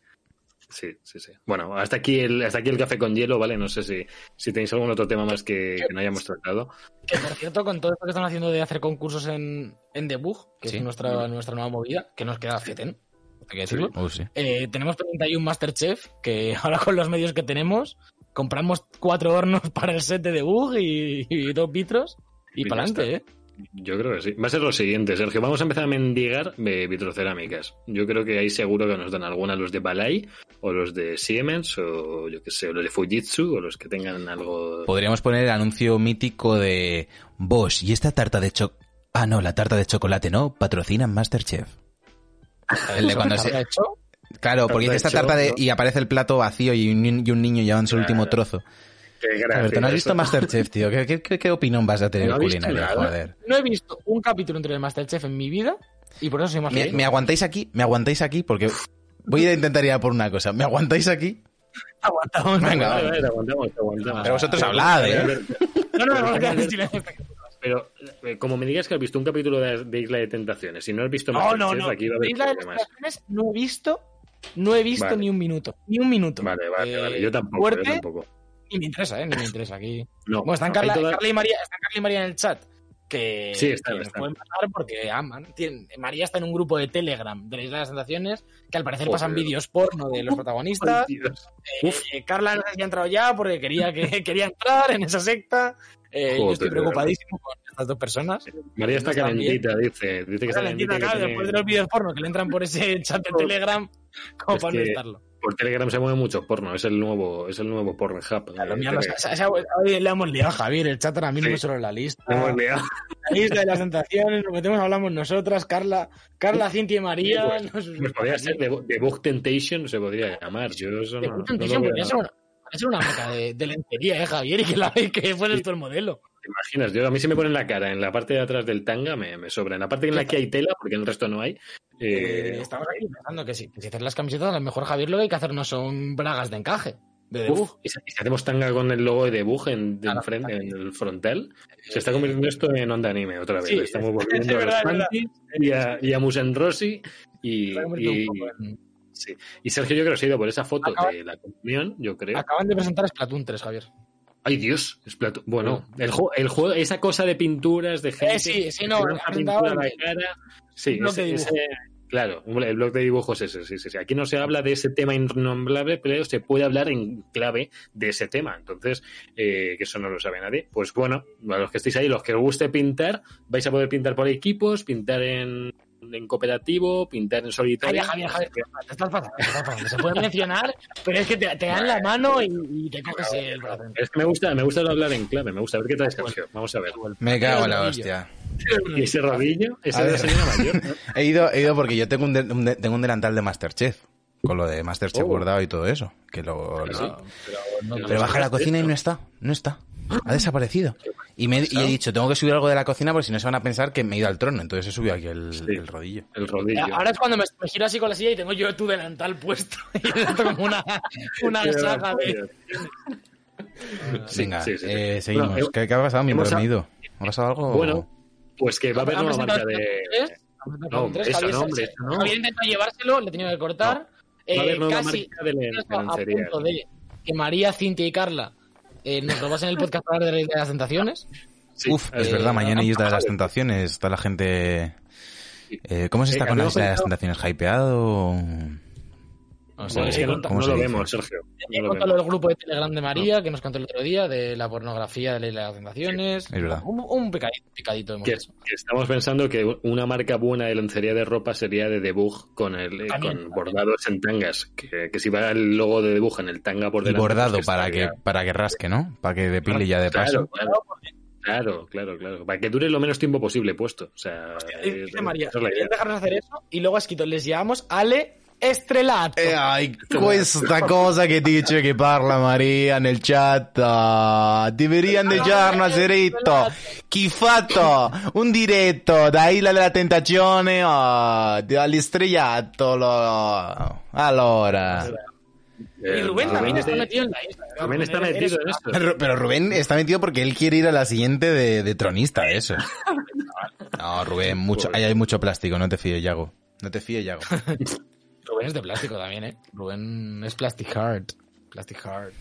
Sí, sí, sí. Bueno, hasta aquí el, hasta aquí el café con hielo, ¿vale? No sé si, si tenéis algún otro tema más que, que no hayamos tratado. Que por cierto, con todo esto que están haciendo de hacer concursos en, en Debug, que Sí. es nuestra, nuestra nueva movida, que nos queda feten, hay que decirlo. Sí. Eh, tenemos 31 Masterchef, que ahora con los medios que tenemos, compramos cuatro hornos para el set de Debug y, y dos vitros y Y para adelante, ¿eh? Yo creo que sí. Va a ser lo siguiente, Sergio. Vamos a empezar a mendigar eh, vitrocerámicas. Yo creo que ahí seguro que nos dan alguna los de Balay, o los de Siemens, o yo qué sé, o los de Fujitsu, o los que tengan algo. Podríamos poner el anuncio mítico de Bosch y esta tarta de choc... Ah, no, la tarta de chocolate, ¿no? Patrocinan Masterchef. El de cuando se- ¿Habrá hecho? Claro, porque dice esta tarta de... y aparece el plato vacío y un, y un niño llevando su último trozo. Qué gracia Alberto, ¿no has visto eso. Masterchef, tío? ¿Qué, qué, qué- qué opinión vas a tener No he visto culinaria, joder? No he visto un capítulo entero de Masterchef en mi vida y por eso soy más Me, feliz. me aguantáis aquí, me aguantáis aquí porque voy a intentar ir a por una cosa. ¿Me aguantáis aquí? Aguantamos. Venga, Vale, aguantamos, aguantamos. Pero vosotros hablad, ¿eh? No, no, no, no. Pero eh, como me digas que has visto un capítulo de, de Isla de Tentaciones, si no has visto No, no, aquí va a haber Isla de. Tentaciones no he visto, no he visto Vale. ni un minuto. Ni un minuto. Vale, vale, Eh, vale. Yo tampoco, fuerte, yo tampoco. Ni me interesa, ¿eh? Ni me interesa aquí. No, Bueno, están no, Carla, toda- Carla y María, están Carla y María en el chat. Que, Sí, están, que nos están. pueden pasar porque aman. Tienen- María está en un grupo de Telegram de la Isla de las Tentaciones que al parecer Joder. pasan vídeos porno de los protagonistas. Eh, eh, Carla no ha entrado ya porque quería, que, quería entrar en esa secta. Eh, yo estoy preocupadísimo con estas dos personas. María está calentita, dice. Dice que está Calentita, tiene- después de los vídeos porno que le entran por ese chat de. Telegram, como Es para no estarlo. Por Telegram se mueve mucho porno, es el nuevo, es el nuevo Pornhub. Claro, eh, hoy le hemos liado Javier, el chat ahora mismo Sí. solo la lista. Le hemos liado. La lista de las tentaciones, nos metemos, hablamos nosotras, Carla, Carla, Cintia y María. Pues, nos- Pues podría ser The, The Bug Temptation, se podría llamar. Yo eso De no, lo veo podría ser una, una marca de, de lencería, ¿eh, Javier? Y que, la, que fueras tú el modelo. ¿Te imaginas? Yo, a mí se me pone en la cara, en la parte de atrás del tanga me, me sobra. En la parte en la que hay tela, porque en el resto no hay. Eh, Eh, estamos aquí pensando que sí, que si haces las camisetas, a lo mejor Javier lo que hay que hacer no son bragas de encaje, de debug. uf, y, si, si hacemos tanga con el logo de Bug en, de enfrente, en el frontal, se está convirtiendo esto en onda anime otra vez. Sí, Estamos es volviendo a los es verdad. panties y a, y a Musen Rossi. Y, y- sí. y Sergio, yo creo que se ha ido por esa foto Acaba- de la comunión, yo creo. Acaban de presentar Splatoon 3, Javier. Ay, Dios, Splatoon. Bueno, el, juego, el juego, esa cosa de pinturas de gente. Eh, sí, sí, que no, pintura la cara. Sí, ese- ese- claro, el blog de dibujos ese, sí, sí, sí. Aquí no se habla de ese tema innombrable, pero se puede hablar en clave de ese tema. Entonces, eh, que eso no lo sabe nadie. Pues bueno, a los que estéis ahí, los que os guste pintar, vais a poder pintar por equipos, pintar en, en cooperativo, pintar en solitario. Javier, Javier, Javier, te estás pasando, te estás pasando. Se puede mencionar, pero es que te, te dan la mano y, y te coges el brazo. Es que me gusta, me gusta hablar en clave, me gusta. A ver qué traes, Sergio. Vamos a ver. Me cago en la rodillo. hostia. ¿Y ese rodillo? Ese de la señora mayor. ¿no? He ido, he ido porque yo tengo un, de- un de- tengo un delantal de Masterchef. Con lo de Masterchef Oh. bordado y todo eso. Que lo, lo- Sí. Pero baja a la cocina y no está. No está. Ha desaparecido. Y, me, y he dicho, tengo que subir algo de la cocina porque si no se van a pensar que me he ido al trono. Entonces he subido aquí el, Sí. el rodillo. El rodillo. Ahora es cuando me, me giro así con la silla y tengo yo tu delantal puesto. Y esto como una, una saga de... Venga, sí, sí, sí. eh, seguimos. Bueno, ¿Qué, qué ha pasado? hemos Mientras a- me he ido. ¿Ha pasado algo? Bueno, pues que va a haber presentado marca de. Splatoon 3, han presentado No, 3, eso Javier no, hombre, eso no. Javier intentó llevárselo, le he tenido que cortar. Va a haber Eh, nueva casi marca de, le- de a punto de que María, Cintia y Carla eh, nos lo pasen en el podcast para hablar de, de las tentaciones. Sí, Uf, es eh, verdad, mañana y Isla de las. Tentaciones. Está la gente... Eh, ¿Cómo se está Eh, con la Isla de las Tentaciones? ¿Hypeado? No sé, Bueno, es que no, ¿cómo no se lo vemos, Sergio. No lo del grupo de Telegram de María, que nos contó el otro día, de la pornografía de la Isla de las Tentaciones. Es verdad. Un, un picadito, picadito hemos Que, hecho. que estamos pensando que una marca buena de lencería de ropa sería de Debug con el eh, También, con bordados en tangas. Que, que si va el logo de Debug en el tanga por Y delante. bordado pues para que, estaría- para que rasque, ¿no? Para que depile ya de paso. Claro, claro, claro, claro, claro. Para que dure lo menos tiempo posible puesto. O sea, Dice es- María, es la idea. ¿quieres dejarnos hacer eso? Y luego escrito, les llamamos Ale Estrelato. Eh, ai, questa cosa che dice che parla Maria nel chat. ah, Deverían de giorno diretto. Chi fatto un diretto da Isla della Tentazione ah, all'estrellato. Allora. y Eh, Rubén también está metido en la isla. ¿verdad? También está metido en esto. Pero pero Rubén está metido porque él quiere ir a la siguiente de, de tronista, eso. No, Rubén, mucho, ahí hay mucho plástico, no te fíes, Yago. No te fíes, Yago. Rubén es de plástico también, ¿eh? Rubén es Plastic Heart. Plastic Heart.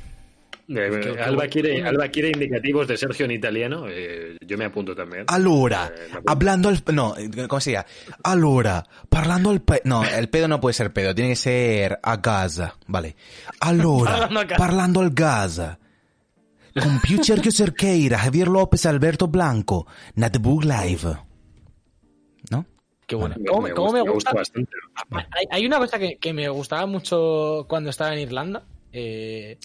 Eh, Es que- que Alba, quiere, Alba quiere indicativos de Sergio en italiano. eh, yo me apunto también. Allora, Eh, apunto. hablando al... No, ¿cómo se llama? Allora, parlando al... pe- No, el pedo no puede ser pedo, tiene que ser a casa, vale. Allora, Parlando al al gas. Computer que Cerqueira, Javier López, Alberto Blanco, Natbook Live. Qué bueno. Me- ¿Cómo, me cómo me gusta? bastante. Hay, hay una cosa que, que me gustaba mucho cuando estaba en Irlanda, eh,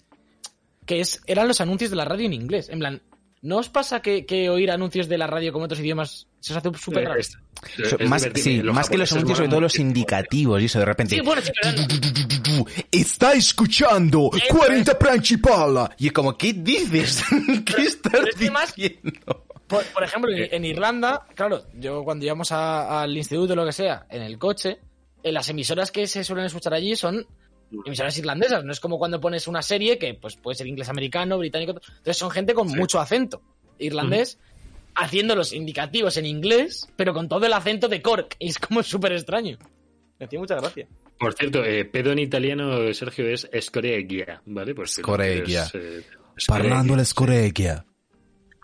que es eran los anuncios de la radio en inglés. En plan, ¿no os pasa que, que oír anuncios de la radio con otros idiomas se os hace súper raro? Es- So- es más, divertido. sí, más que los anuncios, sobre todo los indicativos y eso de repente. Sí, bueno, sí, pero Está escuchando 40 Principala. Y es como, ¿qué dices? ¿Qué estás pero es que más- diciendo? Por, por ejemplo, Eh. en, en Irlanda, claro, yo cuando íbamos a- al instituto o lo que sea, en el coche, en las emisoras que se suelen escuchar allí son emisoras irlandesas. No es como cuando pones una serie que pues puede ser inglés americano, británico. Entonces son gente con Sí. mucho acento irlandés haciendo los indicativos en inglés, pero con todo el acento de Cork. Y es como súper extraño. Me hacía mucha gracia. Por cierto, eh, pedo en italiano, Sergio, es scoreggia, ¿vale? Pues Scoreggia. quieres, eh, Parlando la scoreggia. scoreggia.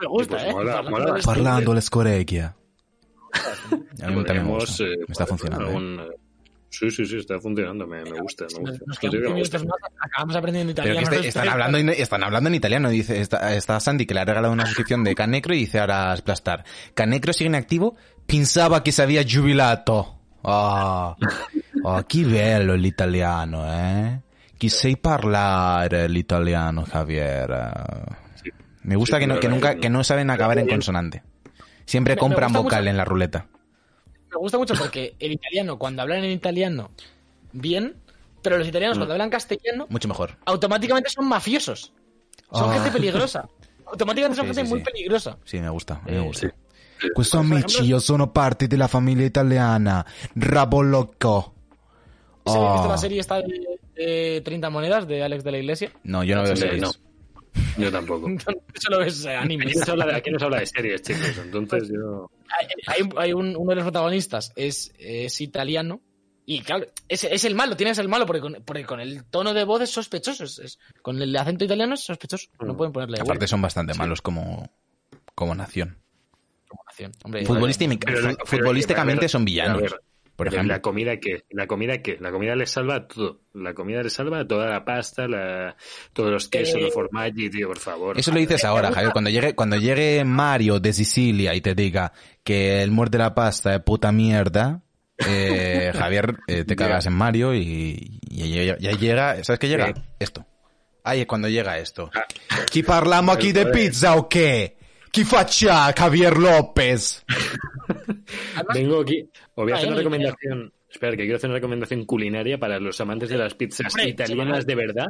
Me gusta, Pues ¿eh? mola, Parlando mola Parlando la scoreggia. A mí también me gusta. eh, Me está funcionando. ¿eh? Sí, sí, sí, está funcionando. Me, me gusta, me gusta. nos Sí, quedan sí, me 15 gusta. acabamos aprendiendo Pero que italiano. este- están, hablando en, están hablando en italiano. Dice, está, está Sandy que le ha regalado una suscripción de Canecro y dice ahora Splastar. Canecro sigue en activo. Pensaba que se había jubilato. Ah, ah, che bello l'italiano, eh? Chi sei parlare l'italiano, Javier? Sí. Me gusta Sí, que, no, que nunca, que- no saben acabar en consonante. Siempre compran vocal mucho- en la ruleta. Me gusta mucho porque el italiano, cuando hablan en italiano, bien, pero los italianos Mm. cuando hablan castellano, Mucho mejor. automáticamente son mafiosos. Son Ah. gente peligrosa. Automáticamente son Sí, gente sí, muy sí. peligrosa. Sí, me gusta, a mí me Eh, gusta. sí. Questo amici, ejemplo- io sono parte della famiglia italiana. Rabo loco. ¿Sí ¿Habéis visto Oh. la serie esta de, de 30 monedas de Alex de la Iglesia? No, yo no veo Sí, series. no. Yo tampoco. Solo ves eh, Aquí animes. nos habla de, aquí nos habla de series, chicos. Entonces yo. Hay, hay- hay un- uno de los protagonistas es, es italiano y claro, es, es el malo, tienes el malo porque con, porque con el tono de voz es sospechoso, es, es- con el acento italiano es sospechoso, no Mm. pueden ponerle Aparte son bastante malos como, como nación. como nación. Hombre, Pero pero, futbolísticamente son villanos. Ver, por pero ejemplo. La comida que, la comida que, la comida les salva todo. La comida les salva toda la pasta, la, todos los quesos, Eh, los formaggi, tío, por favor. Eso lo dices ahora, Javier. Cuando llegue, cuando llegue Mario de Sicilia y te diga que el muerde la pasta es puta mierda, eh, Javier, eh, te cagas en Mario y, y ya, ya llega, ¿sabes qué llega? Esto. Ahí es cuando llega esto. Ah. ¿Chi parliamo aquí de pizza o qué? ¿Chi faccia Javier López? Vengo aquí. Os voy a hacer una recomendación. Espera, que quiero hacer una recomendación culinaria para los amantes de las pizzas italianas de verdad.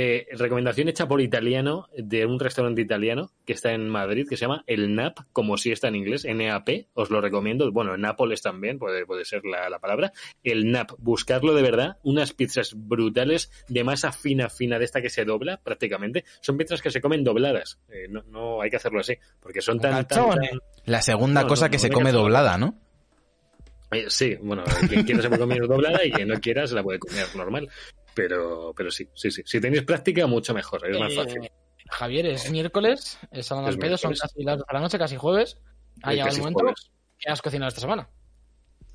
Eh, recomendación hecha por italiano de un restaurante italiano que está en Madrid que se llama El Nap, como si está en inglés, N-A-P, os lo recomiendo. Bueno, en Nápoles también puede, puede ser la, la palabra. El Nap, buscarlo de verdad. Unas pizzas brutales de masa fina, fina, de esta que se dobla prácticamente. Son pizzas que se comen dobladas. Eh, no, no hay que hacerlo así, porque son tan, tan, Calzones. tan- La segunda No, cosa no, que no, se come doblada, ¿no? Eh, sí, bueno, quien quiera se puede comer doblada y quien no quiera se la puede comer normal. Pero, pero sí, sí, sí. Si tenéis práctica, mucho mejor, es más Eh, fácil. Javier, es miércoles, es las pedos, son casi las dos de la noche, casi jueves. Ha Eh, llegado el momento. jueves. ¿Qué has cocinado esta semana?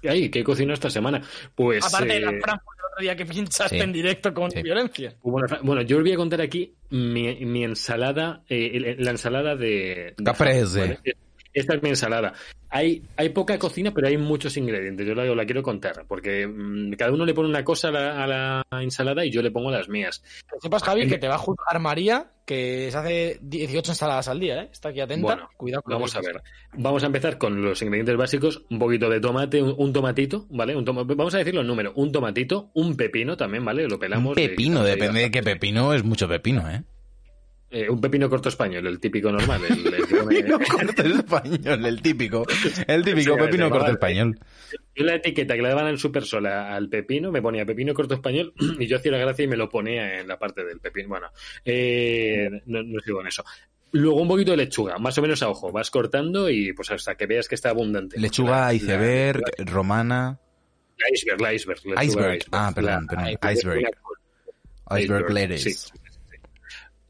Ay, ¿qué cocino esta semana? Pues. Aparte de la eh, Frankfurt el otro día que pinchaste sí. en directo con Sí. violencia. bueno, bueno, yo os voy a contar aquí mi, mi ensalada, eh, la ensalada de. Caprese. Esta es mi ensalada. Hay, hay poca cocina, pero hay muchos ingredientes. Yo la, la quiero contar, porque mm, cada uno le pone una cosa a la, a la ensalada y yo le pongo las mías. Que sepas, Javi, En- que te va a juzgar María, que se hace 18 ensaladas al día, ¿eh? Está aquí atenta. Bueno, Cuidado con Vamos a ver. Vamos a empezar con los ingredientes básicos. Un poquito de tomate, un, un tomatito, ¿vale? Un toma- vamos a decirlo en número. Un tomatito, un pepino también, ¿vale? Lo pelamos. Un pepino, depende de qué pepino, es mucho pepino, ¿eh? Eh, un pepino corto español, el típico normal. El, Pepino corto español, el típico. El típico Sí, pepino corto español. Yo la etiqueta que le daban en Super Sola al pepino me ponía pepino corto español y yo hacía la gracia y me lo ponía en la parte del pepino. Bueno, eh, no, no sigo en eso. Luego un poquito de lechuga, más o menos a ojo. Vas cortando y pues hasta que veas que está abundante. Lechuga, La- iceberg, la- romana, la iceberg, la iceberg. lechuga Iceberg. iceberg. Ah, perdón, perdón. Iceberg. iceberg lettuce. sí.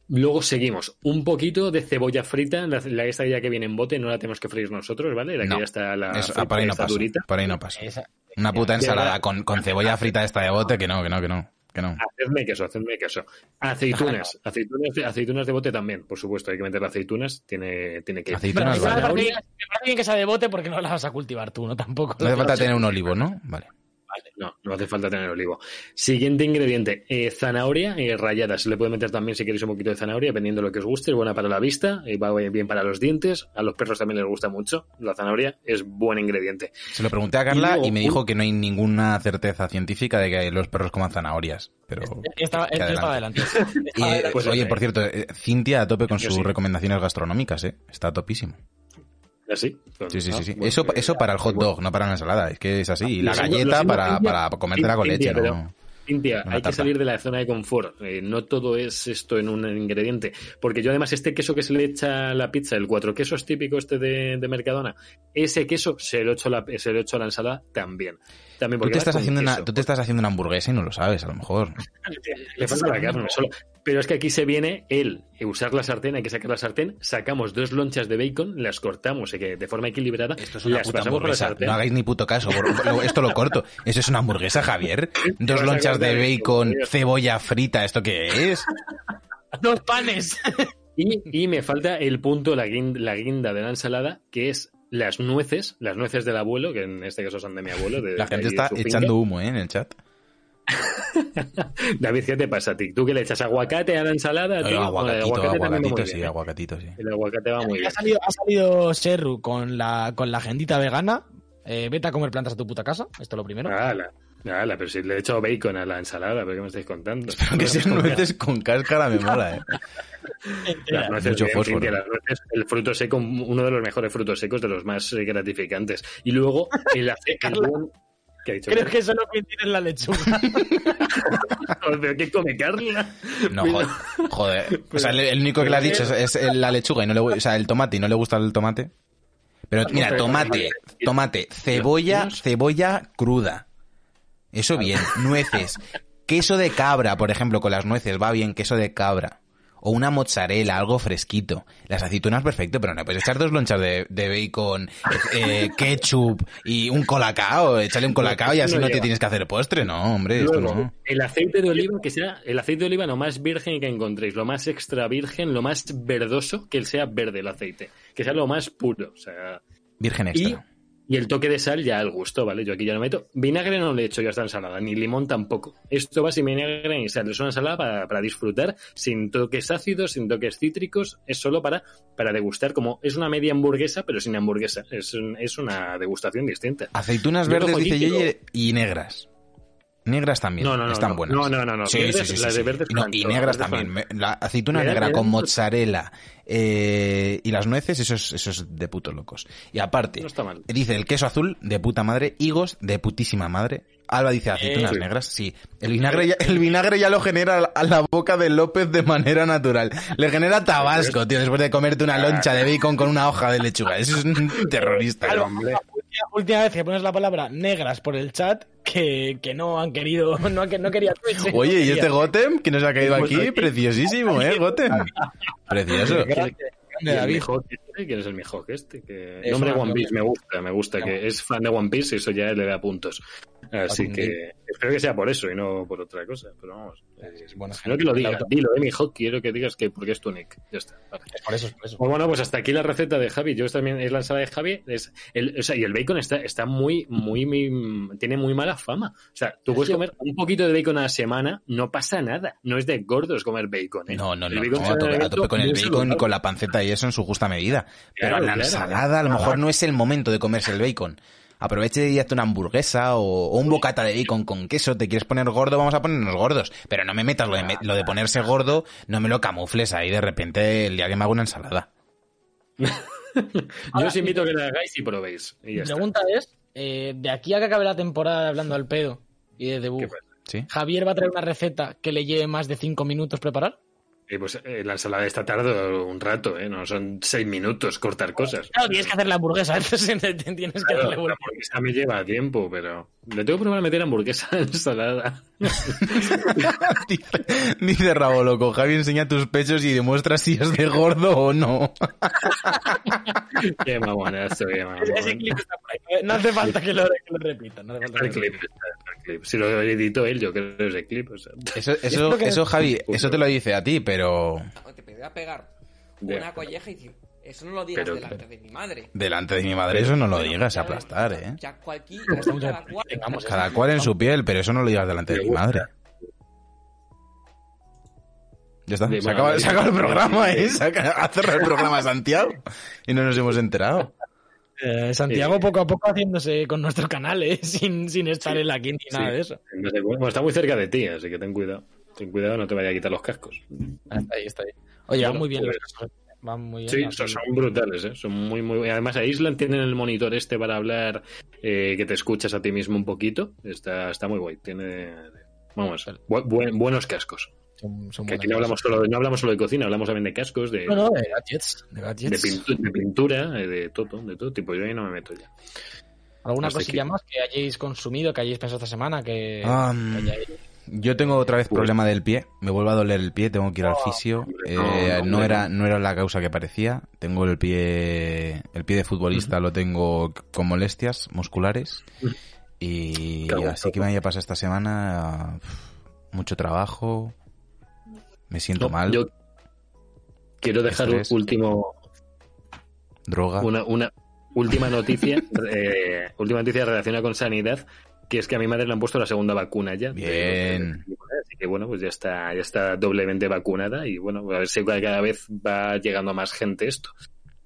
Luego seguimos. Un poquito de cebolla frita, la, la esta ya que viene en bote, no la tenemos que freír nosotros, ¿vale? La No. que ya está la Eso, frita, por ahí no está pasa. durita. Por ahí no pasa. Esa- Una puta ensalada con, con cebolla frita esta de bote, que no, que no, que no. que no. Hacedme queso, hacedme queso. Aceitunas, aceitunas, de- aceitunas de bote también, por supuesto, hay que meter aceitunas, tiene, tiene que Aceitunas, vale. me parece bien- que sea de bote porque no la vas a cultivar tú, ¿no? Tampoco. No hace falta tener un olivo, ¿no? Vale. No, no hace falta tener olivo. Siguiente ingrediente, eh, zanahoria eh, rallada. Se le puede meter también si queréis un poquito de zanahoria, dependiendo de lo que os guste. Es buena para la vista, eh, va bien para los dientes. A los perros también les gusta mucho. La zanahoria es buen ingrediente. Se lo pregunté a Carla luego y me dijo que no hay ninguna certeza científica de que los perros coman zanahorias. Pero. Estaba, que yo estaba adelante. Y, adelante. Pues, oye, eh, por cierto, eh, Cintia a tope con yo sus sí. recomendaciones gastronómicas, ¿eh? Está topísimo. ¿Así? Sí, sí, Ah, sí. sí. bueno, eso, eh, eso para el hot dog, no para la ensalada. Es que es así. Y la siento- lo galleta para, para comértela con leche, ¿no? Cintia, Una hay que salir de la zona de confort. Eh, no todo es esto en un ingrediente. Porque yo además este queso que se le echa a la pizza, el cuatro quesos típico este de, de Mercadona, ese queso se lo echo a la, se lo echo a la ensalada también. También Tú te, estás haciendo una, queso. tú te estás haciendo una hamburguesa y no lo sabes, a lo mejor. Le falta la carne solo. Pero es que aquí se viene el usar la sartén, hay que sacar la sartén, sacamos dos lonchas de bacon, las cortamos eh, que de forma equilibrada, Esto es una las puta pasamos por la hamburguesa. sartén. No hagáis ni puto caso. Esto lo corto. Eso es una hamburguesa, Javier. Dos lonchas de bacon, cebolla frita. ¿Esto qué es? Dos panes. Y, y me falta el punto, la guinda, la guinda de la ensalada, que es las nueces, las nueces del abuelo, que en este caso son de mi abuelo. de- La gente de está echando humo, ¿eh? En el chat. David, ¿qué te pasa a ti? ¿Tú que le echas aguacate a la ensalada? Tío? Bueno, el aguacatito, aguacate también va muy aguacatito, bien, sí, ¿eh? aguacatito, sí. El aguacate va muy bien. Ha salido, ha salido Serru con la, con la agendita vegana. Eh, vete a comer plantas a tu puta casa. Esto es lo primero. Ala, ala, pero si le he echado bacon a la ensalada, ¿pero qué me estáis contando? Aunque sean nueces con cáscara me mola, ¿eh? Las nueces, Mucho bien. Cintia, las nueces, el fruto seco, uno de los mejores frutos secos, de los más eh, gratificantes. Y luego el aceite. ¿Qué ha dicho? Creo que solo coincide en la lechuga. ¿Pero qué come Carla? No, joder. joder. O sea, el, el único que le ha dicho es, es la lechuga y no le o sea, el tomate y no le gusta el tomate. Pero mira, tomate, tomate, cebolla, cebolla cruda. Eso bien, nueces. Queso de cabra, por ejemplo, con las nueces va bien, queso de cabra. O una mozzarella, algo fresquito. Las aceitunas perfecto, pero no puedes echar dos lonchas de, de bacon, eh, ketchup y un colacao. Échale un colacao y así No no te tienes que hacer postre, no, hombre, esto no. el aceite de oliva, que sea el aceite de oliva lo más virgen que encontréis, lo más extra virgen, lo más verdoso, que sea verde el aceite, que sea lo más puro, o sea, Virgen extra. y el toque de sal ya al gusto, ¿vale? Yo aquí ya no meto. Vinagre no le echo yo a esta ensalada, ni limón tampoco. Esto va sin vinagre ni sal, es una ensalada para, para disfrutar, sin toques ácidos, sin toques cítricos, es solo para, para degustar, como es una media hamburguesa, pero sin hamburguesa, es, es una degustación distinta. Aceitunas Yo verdes, dice Yeye, y negras. Negras también, No, no, no, están buenas. No, no, no, no. Sí, Verdes, sí, sí, las sí. de verdes Y, no, negras también. Me- La aceituna negra con mozzarella eh, y las nueces, eso es, eso es de putos locos. Y aparte, No está mal. dice el queso azul, de puta madre, higos, de putísima madre. Alba dice aceitunas sí. negras, sí. El vinagre, ya, el vinagre ya lo genera a la boca de López de manera natural. Le genera tabasco, tío, después de comerte una loncha de bacon con una hoja de lechuga. Eso es un terrorista. Claro, hombre. última, última vez que pones la palabra negras por el chat, que, que no han querido, no, han- no quería Twitch, no Oye, ¿y quería. este Gotem que nos ha caído Pues aquí? Preciosísimo, ¿eh, Gotem? Precioso. Grande, ¿Y grande, el David. Mihawk este? ¿Quién es el Mihawk este? Que... Es nombre una One Piece me gusta, me gusta, que es fan de One Piece y eso ya le da puntos. Así que espero que sea por eso y no por otra cosa, pero vamos. Es buena No que lo digas, dilo, eh, Mihawk, quiero que digas que porque es tu nick. Ya está. vale. Es por eso, es por eso. Pues bueno, pues hasta aquí la receta de Javi. Yo también es la ensalada de Javi. Es el, o sea, y el bacon está, está muy, muy, muy- tiene muy mala fama. O sea, tú puedes comer un poquito de bacon a la semana, no pasa nada. No es de gordos comer bacon. ¿eh? No, no, El no, bacon no, es a, tope, a alimento tope con el bacon y con la panceta y eso en su justa medida. Pero Claro, en la claro. ensalada a lo mejor no es el momento de comerse el bacon. Aproveche y hazte una hamburguesa o, o un bocata de bacon con queso. ¿Te quieres poner gordo? Vamos a ponernos gordos. Pero no me metas lo de, me- lo de ponerse gordo, no me lo camufles ahí de repente el día que me hago una ensalada. Yo os invito a que la hagáis y probéis. Y está. pregunta es, eh, de aquí a que acabe la temporada hablando al pedo y de ¿Qué debug. ¿Javier va a traer una receta que le lleve más de 5 minutos preparar? Y pues eh, la ensalada está tarda un rato, ¿eh? No son seis minutos cortar cosas. Claro, tienes que hacer la hamburguesa, entonces tienes que Claro, hacerle la vuelta. hamburguesa me lleva tiempo, pero le tengo que probar a meter hamburguesa en ensalada. dice, dice Rabo Loco, Javi enseña tus pechos y demuestra si es de gordo o no. qué mamonazo, qué mamón. Ese clip está por ahí. No hace falta que lo, que lo repita. No hace falta Está que el lo clip, repita. está el clip. Si lo editó él, yo creo que es el clip. O sea. Eso, eso, eso, Javi, eso te lo dice a ti, pero Te podría pegar una colleja y decir, eso no lo digas Pero- delante de mi madre. delante de mi madre eso no lo digas, Claro, aplastar, ¿eh? Ya cualquier, Estamos cada en- cual- tengamos Cada cual en su piel, pero eso no lo digas delante de mi madre. Ya está, se acaba, madre. se acaba el programa, ¿eh? Se acaba- ha cerrado el programa Santiago y no nos hemos enterado. Eh, Santiago poco a poco haciéndose con nuestro canal, ¿eh? sin, sin estar él aquí ni nada Sí. de eso. No sé, bueno, está muy cerca de ti, así que ten cuidado. Ten cuidado, no te vaya a quitar los cascos. Está ahí, está ahí. Oye, Bueno, muy bien pues- los cosas. Van muy bien. Sí, son, son brutales, ¿eh? Son muy, muy... Además, a Island tienen el monitor este para hablar, eh, que te escuchas a ti mismo un poquito. Está, está muy guay. Tiene, vamos, bu- buen- buenos cascos. Son, son Que aquí no hablamos, solo, no hablamos solo de cosina, hablamos también de cascos, de, cosas. No, no, de gadgets. De de, gadgets. pintu- de pintura, eh, de todo, de todo tipo. Yo ahí no me meto ya. ¿Alguna Hasta cosilla aquí. más que hayáis consumido, que hayáis pensado esta semana? Que, que hayáis- Yo tengo otra vez Pues- problema del pie, me vuelve a doler el pie, tengo que ir al fisio. hombre, Eh, no, era no era la causa que parecía. Tengo el pie el pie de futbolista lo tengo con molestias musculares y así que me haya pasado esta semana mucho trabajo. Me siento mal, Yo quiero dejar un último, droga. una, una última noticia, eh, última noticia relacionada con sanidad, que es que a mi madre le han puesto la segunda vacuna ya. Bien. Así que bueno, pues ya está, ya está doblemente vacunada y bueno, a ver si cada vez va llegando a más gente esto.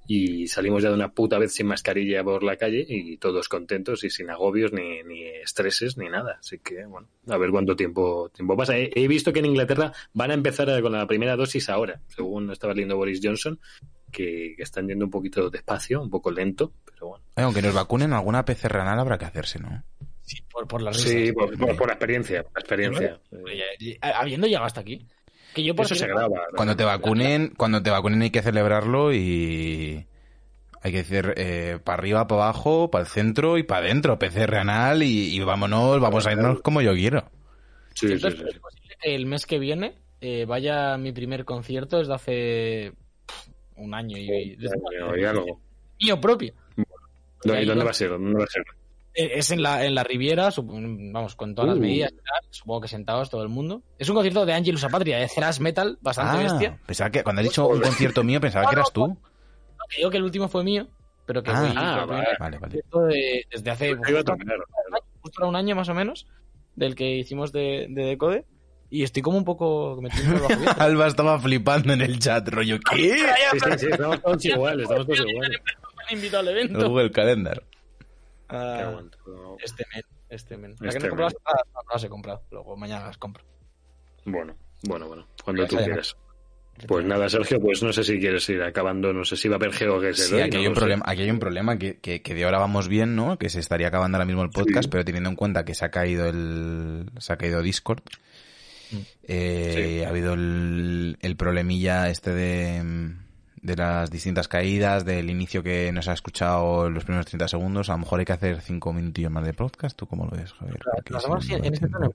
Y salimos ya de una puta vez sin mascarilla por la calle y todos contentos y sin agobios ni, ni estreses ni nada. Así que bueno, a ver cuánto tiempo, tiempo pasa. He, he visto que en Inglaterra van a empezar con la primera dosis ahora, según estaba leyendo Boris Johnson, que, que están yendo un poquito despacio, un poco lento, pero bueno. Eh, Aunque nos vacunen, alguna PCR anal habrá que hacerse, ¿no? Sí, por, por las Sí, risas. por, por- por la experiencia, la Habiendo llegado hasta aquí. Que yo por Eso se graba. Cuando te vacunen, cuando te vacunen hay que celebrarlo y hay que decir eh, para arriba, para abajo, para el centro y para adentro, PCR anal y, y vámonos, vamos a irnos como yo quiero. Sí, sí, sí, el mes que viene eh, vaya a mi primer concierto desde hace un año y, desde- Y algo. mío propio. ¿Y dónde va a ser? ¿Dónde va a ser? Eh, Es en la, en la Riviera, vamos, con todas las Uh. medidas y tal, supongo que sentados todo el mundo. Es un concierto de Angelus Apatria, de thrash metal, bastante bestia. Ah, pensaba que cuando has dicho un concierto mío pensaba que eras tú. No, que digo que el último fue mío, pero que Ah, ah, vale. Vale, vale. concierto de- desde hace a justo, tocar. justo era un año más o menos del que hicimos de, de Decode. Y estoy como un poco metido. Alba estaba flipando en el chat, rollo, ¿qué? Sí, sí, sí, estamos todos iguales, estamos todos iguales. El. Google Calendar. Ah, este men, este men. La Este que no he comprado men. las entradas, no, no las he comprado. Luego mañana las compro. Bueno, bueno, bueno, cuando tú quieras. Pues nada, Sergio, pues no sé si quieres ir acabando, no sé si va a haber GeoGuessr Sí, hoy, aquí no hay un problema, aquí hay un problema que, que, que de ahora vamos bien, ¿no? Que se estaría acabando ahora mismo el podcast, Sí. pero teniendo en cuenta que se ha caído el, se ha caído Discord, eh, Sí. ha habido el, el problemilla este de, de las distintas caídas, del inicio que nos ha escuchado los primeros 30 segundos, a lo mejor hay que hacer 5 minutillos más de podcast, ¿tú cómo lo ves, Javier? Hacemos en este tono.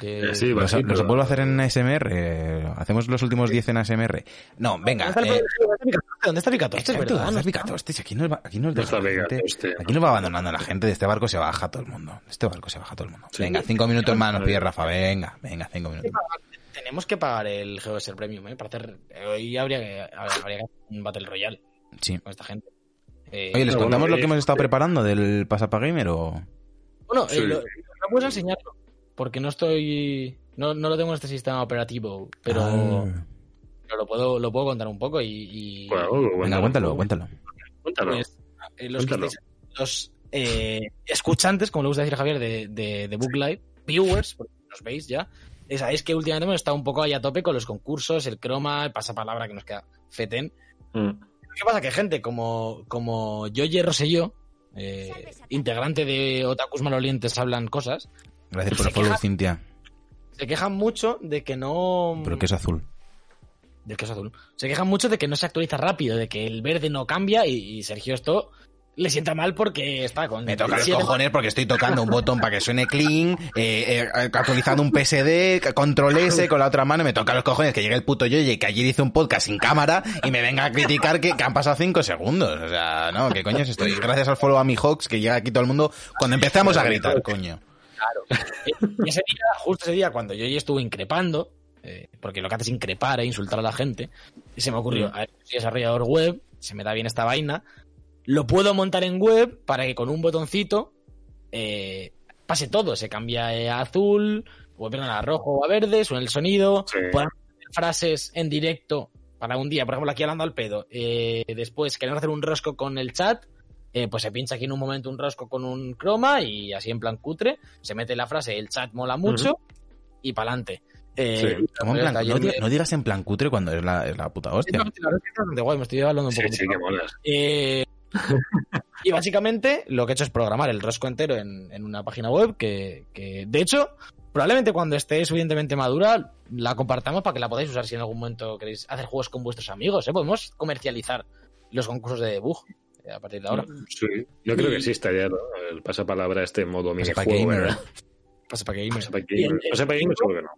que... Eh, sí, ¿Los, vuelvo a hacer en ASMR? Eh, ¿Hacemos los últimos 10 en ASMR? No, venga. ¿Dónde está el- eh, ¿Dónde está Picatoste? Exacto, ¿verdad? ¿dónde ¿No está está? Picatoste? Aquí nos, va- aquí nos No deja gente- Picatoste, aquí nos va abandonando la gente, de este barco se baja todo el mundo. De este barco se baja todo el mundo. Sí. Venga, cinco minutos más nos pide Rafa, venga, venga, cinco minutos. Tenemos que pagar el GeoGuessr Premium, ¿eh? Para hacer... Hoy habría que, habría que hacer un Battle Royale Sí. con esta gente. Eh, Oye, ¿les Bueno, contamos bueno, lo que hemos estado preparando del Pasapa Gamer o...? Bueno, Sí. eh, lo- no puedo enseñarlo, porque no estoy... No, no lo tengo en este sistema operativo, pero, Ah. pero lo, puedo, lo puedo contar un poco y... y- Bueno, Venga, cuéntalo, cuéntalo. Cuéntalo. pues, eh, los, que Cuéntalo. los eh, escuchantes, como le gusta decir Javier, de, de, de Book Live, viewers, porque nos veis ya, eh, sabéis que últimamente hemos estado un poco ahí a tope con los concursos, el croma, el pasapalabra que nos queda feten. Mm. ¿Qué pasa? Que gente como, como Yoye Roselló, eh, integrante de Otakus Malolientes Hablan Cosas, Gracias por el Se follow, Cintia. se quejan mucho de que no... Pero que es azul. Del queso azul. Se quejan mucho de que no se actualiza rápido, de que el verde no cambia y, y Sergio esto le sienta mal porque está con... Me toca los cojones porque estoy tocando un botón para que suene clean, eh, eh, actualizando un PSD, control S con la otra mano, me toca los cojones que llegue el puto Yoye que ayer hizo un podcast sin cámara y me venga a criticar que, que han pasado cinco segundos. O sea, no, ¿qué coño es esto? Y gracias al follow a mi Hawks que llega aquí todo el mundo cuando empezamos a gritar, coño. Y ese día, justo ese día, cuando yo ya estuve increpando, eh, porque lo que hace es increpar e insultar a la gente, y se me ocurrió, Mm. a ver, soy desarrollador web, se me da bien esta vaina, lo puedo montar en web para que con un botoncito eh, pase todo, se cambia eh, a azul, o perdón, a rojo o a verde, suena el sonido, Sí. podemos hacer frases en directo para un día, por ejemplo, aquí hablando al pedo, eh, después queremos hacer un rosco con el chat, eh, pues se pincha aquí en un momento un rosco con un croma y así en plan cutre, se mete la frase, el chat mola mucho y para adelante. Sí. ¿Cómo en plan? No, di- no digas en plan cutre cuando es la, es la puta hostia. bastante guay, me estoy hablando un Sí, poco. sí, que molas. Eh, y básicamente lo que he hecho es programar el rosco entero en, en una página web que, que, de hecho, probablemente cuando esté suficientemente madura la compartamos para que la podáis usar si en algún momento queréis hacer juegos con vuestros amigos. ¿eh? Podemos comercializar los concursos de debug eh, a partir de ahora. Sí. Yo creo Y- que exista ya, ¿no? El pasapalabra este modo Pasapa minijuego. gamer. ¿verdad? Pasa para que gamer. Pasapa gamer. Pasapa gamer seguro que no.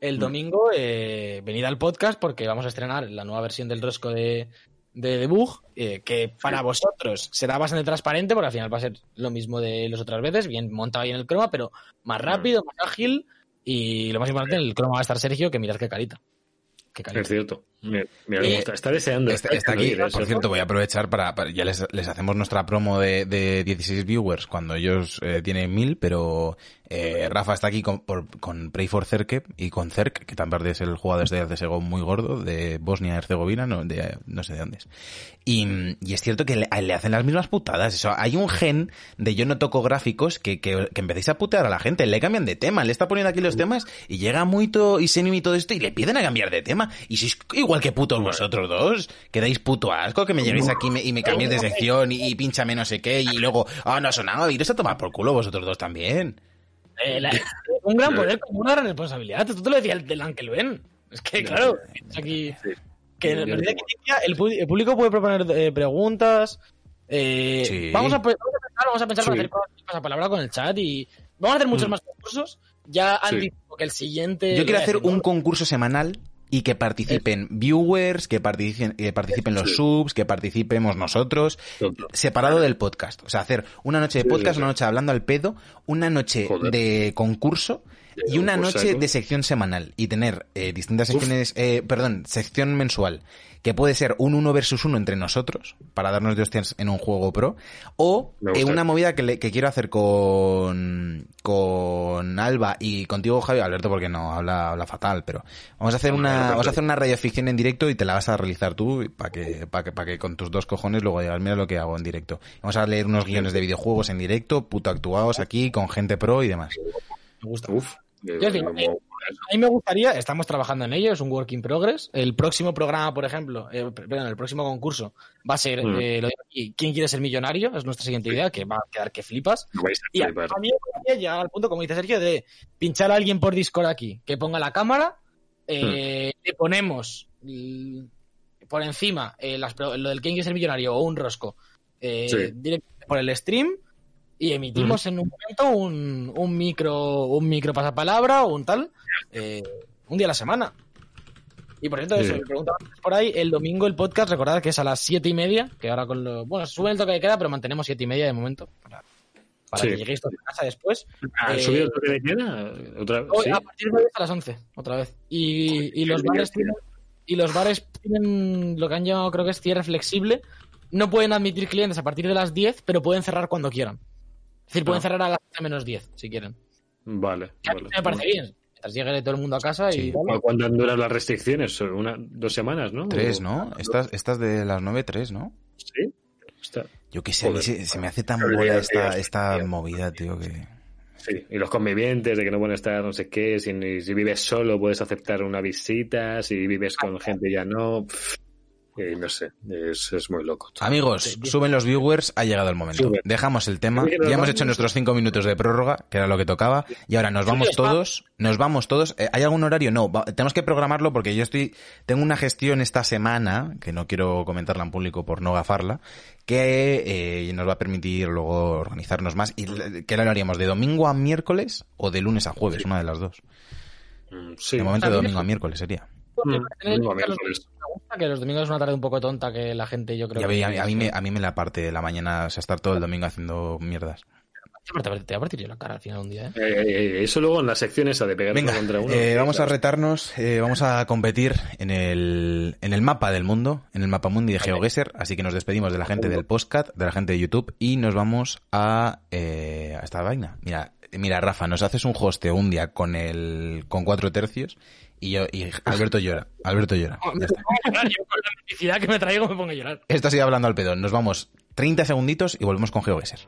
El domingo, eh, venid al podcast porque vamos a estrenar la nueva versión del rosco de, de debug, eh, que para vosotros será bastante transparente porque al final va a ser lo mismo de las otras veces, bien montado ahí en el croma, pero más rápido, más ágil y lo más importante, en el croma va a estar Sergio, que mirad qué carita. Qué carita. Es cierto. Mira, mira Eh, cómo está. Está deseando. Está, está aquí, deseando ir, por cierto, voy a aprovechar para, para- ya les, les hacemos nuestra promo de, de 16 viewers cuando ellos eh, tienen 1000, pero eh, Rafa está aquí con, por- con Pray for Cerke y con Cerc, que también es el jugador de CSGO muy gordo de Bosnia Herzegovina, no, de, no sé de dónde es. Y, y es cierto que le, le hacen las mismas putadas. Eso, hay un gen de yo no toco gráficos que, que, que empecéis a putear a la gente. Le cambian de tema, le está poniendo aquí los temas y llega Muito y Senimi y todo esto y le piden a cambiar de tema. Y sois igual que putos vosotros dos. Que dais puto asco, que me lleguéis aquí y me, y me cambiéis de sección y, y pinchame no sé qué y luego, ah, no ha sonado. Iros a tomar por culo vosotros dos también. Eh, la- un gran poder con una gran responsabilidad. Tú te lo decías el del Uncle Ben. Es que, claro, es aquí... Sí. Que en el, público puede proponer eh, preguntas. eh, Sí. vamos, a, vamos a pensar, vamos a pensar para Sí. hacer cosas palabra con el chat y vamos a hacer muchos Mm. más concursos. Ya han Sí. dicho que el siguiente. Yo quiero hacer un concurso semanal y que participen viewers, que participen, que participen los subs, que participemos nosotros, separado del podcast. O sea, hacer una noche de podcast, una noche hablando al pedo, una noche de concurso y una concursaco. noche de sección semanal y tener eh, distintas secciones, eh, perdón, sección mensual, que puede ser un uno versus uno entre nosotros para darnos de hostias en un juego pro o eh, una movida que, le- que quiero hacer con con Alba y contigo Javi Alberto porque no habla habla fatal pero vamos a hacer Hombre, una Alberto. vamos a hacer una radioficción en directo y te la vas a realizar tú para que para que para que con tus dos cojones luego digas mira lo que hago en directo vamos a leer unos guiones de videojuegos en directo puto actuados aquí con gente pro y demás Me gusta. Uf. Yo digo, eh, A mí me gustaría, estamos trabajando en ello, es un work in progress. El próximo programa, por ejemplo, eh, perdón, el próximo concurso va a ser, Mm. eh, lo digo aquí, ¿quién quiere ser millonario? Es nuestra siguiente idea, que va a quedar que flipas. Y a, mí me gustaría llegar al punto, como dice Sergio, de pinchar a alguien por Discord aquí, que ponga la cámara, eh, Hmm. le ponemos mm, por encima las lo del quién quiere ser millonario o un rosco Sí. directamente por el stream y emitimos en un momento un, un micro un micro pasapalabra o un tal eh, un día a la semana. Y por cierto, Sí. eso, me preguntaban por ahí, el domingo el podcast, recordad que es a las siete y media, que ahora con lo... Bueno, sube el toque de queda, pero mantenemos siete y media de momento, para, para Sí. que lleguéis todos a casa después. ¿Han Eh, subido el toque de queda? ¿Otra vez? Hoy, ¿Sí? A partir de hoy las 11, otra vez. Y, y los bares tienen, y los bares tienen lo que han llamado, creo que es cierre flexible. No pueden admitir clientes a partir de las 10, pero pueden cerrar cuando quieran. Es decir, pueden Ah. cerrar a las 11 menos 10, si quieren. Vale. Que a mí vale. me parece bien. Mientras llegue todo el mundo a casa Sí. y... ¿Cu- ¿Cuánto han durado las restricciones? Una, ¿Dos semanas, no? tres ¿no? estas estas de las nueve tres ¿no? Sí. Está- yo qué sé a mí Joder. se, se me hace tan ya, esta tío, esta tío. movida tío que Sí, y los convivientes de que no pueden estar no sé qué, si, si vives solo puedes aceptar una visita, si vives con gente ya no, pff, eh, no sé, es, es muy loco. Amigos, suben los viewers, ha llegado el momento. Dejamos el tema. Ya hemos hecho nuestros cinco minutos de prórroga, que era lo que tocaba, y ahora nos vamos todos. Nos vamos todos. Eh, ¿Hay algún horario? No. Va- tenemos que programarlo porque yo estoy. Tengo una gestión esta semana, que no quiero comentarla en público por no gafarla, que eh, nos va a permitir luego organizarnos más. ¿Y qué lo haríamos? ¿De domingo a miércoles o de lunes a jueves? Una de las dos. Mm, Sí. De momento de domingo a miércoles sería. Mm, los-. Me gusta que los domingos es una tarde un poco tonta que la gente, yo creo Y a, que... mí, a mí me, a mí me la parte de la mañana, o sea, estar todo el domingo haciendo mierdas. Te voy a partir yo la cara al final un día, ¿eh? Eh, eh, eso luego en la sección esa de pegar Venga, contra uno. eh, vamos a retarnos, eh, vamos a competir en el, en el mapa del mundo, en el mapa mundi de GeoGuessr, así que nos despedimos de la gente del podcast, de la gente de YouTube y nos vamos a, eh, a esta vaina. Mira, mira, Rafa, nos haces un hosteo un día con el con cuatro tercios y yo y Alberto llora, Alberto llora. Ya está. Yo con la felicidad que me traigo me pongo a llorar. Esto sigue hablando al pedón. Nos vamos 30 segunditos y volvemos con GeoGuessr.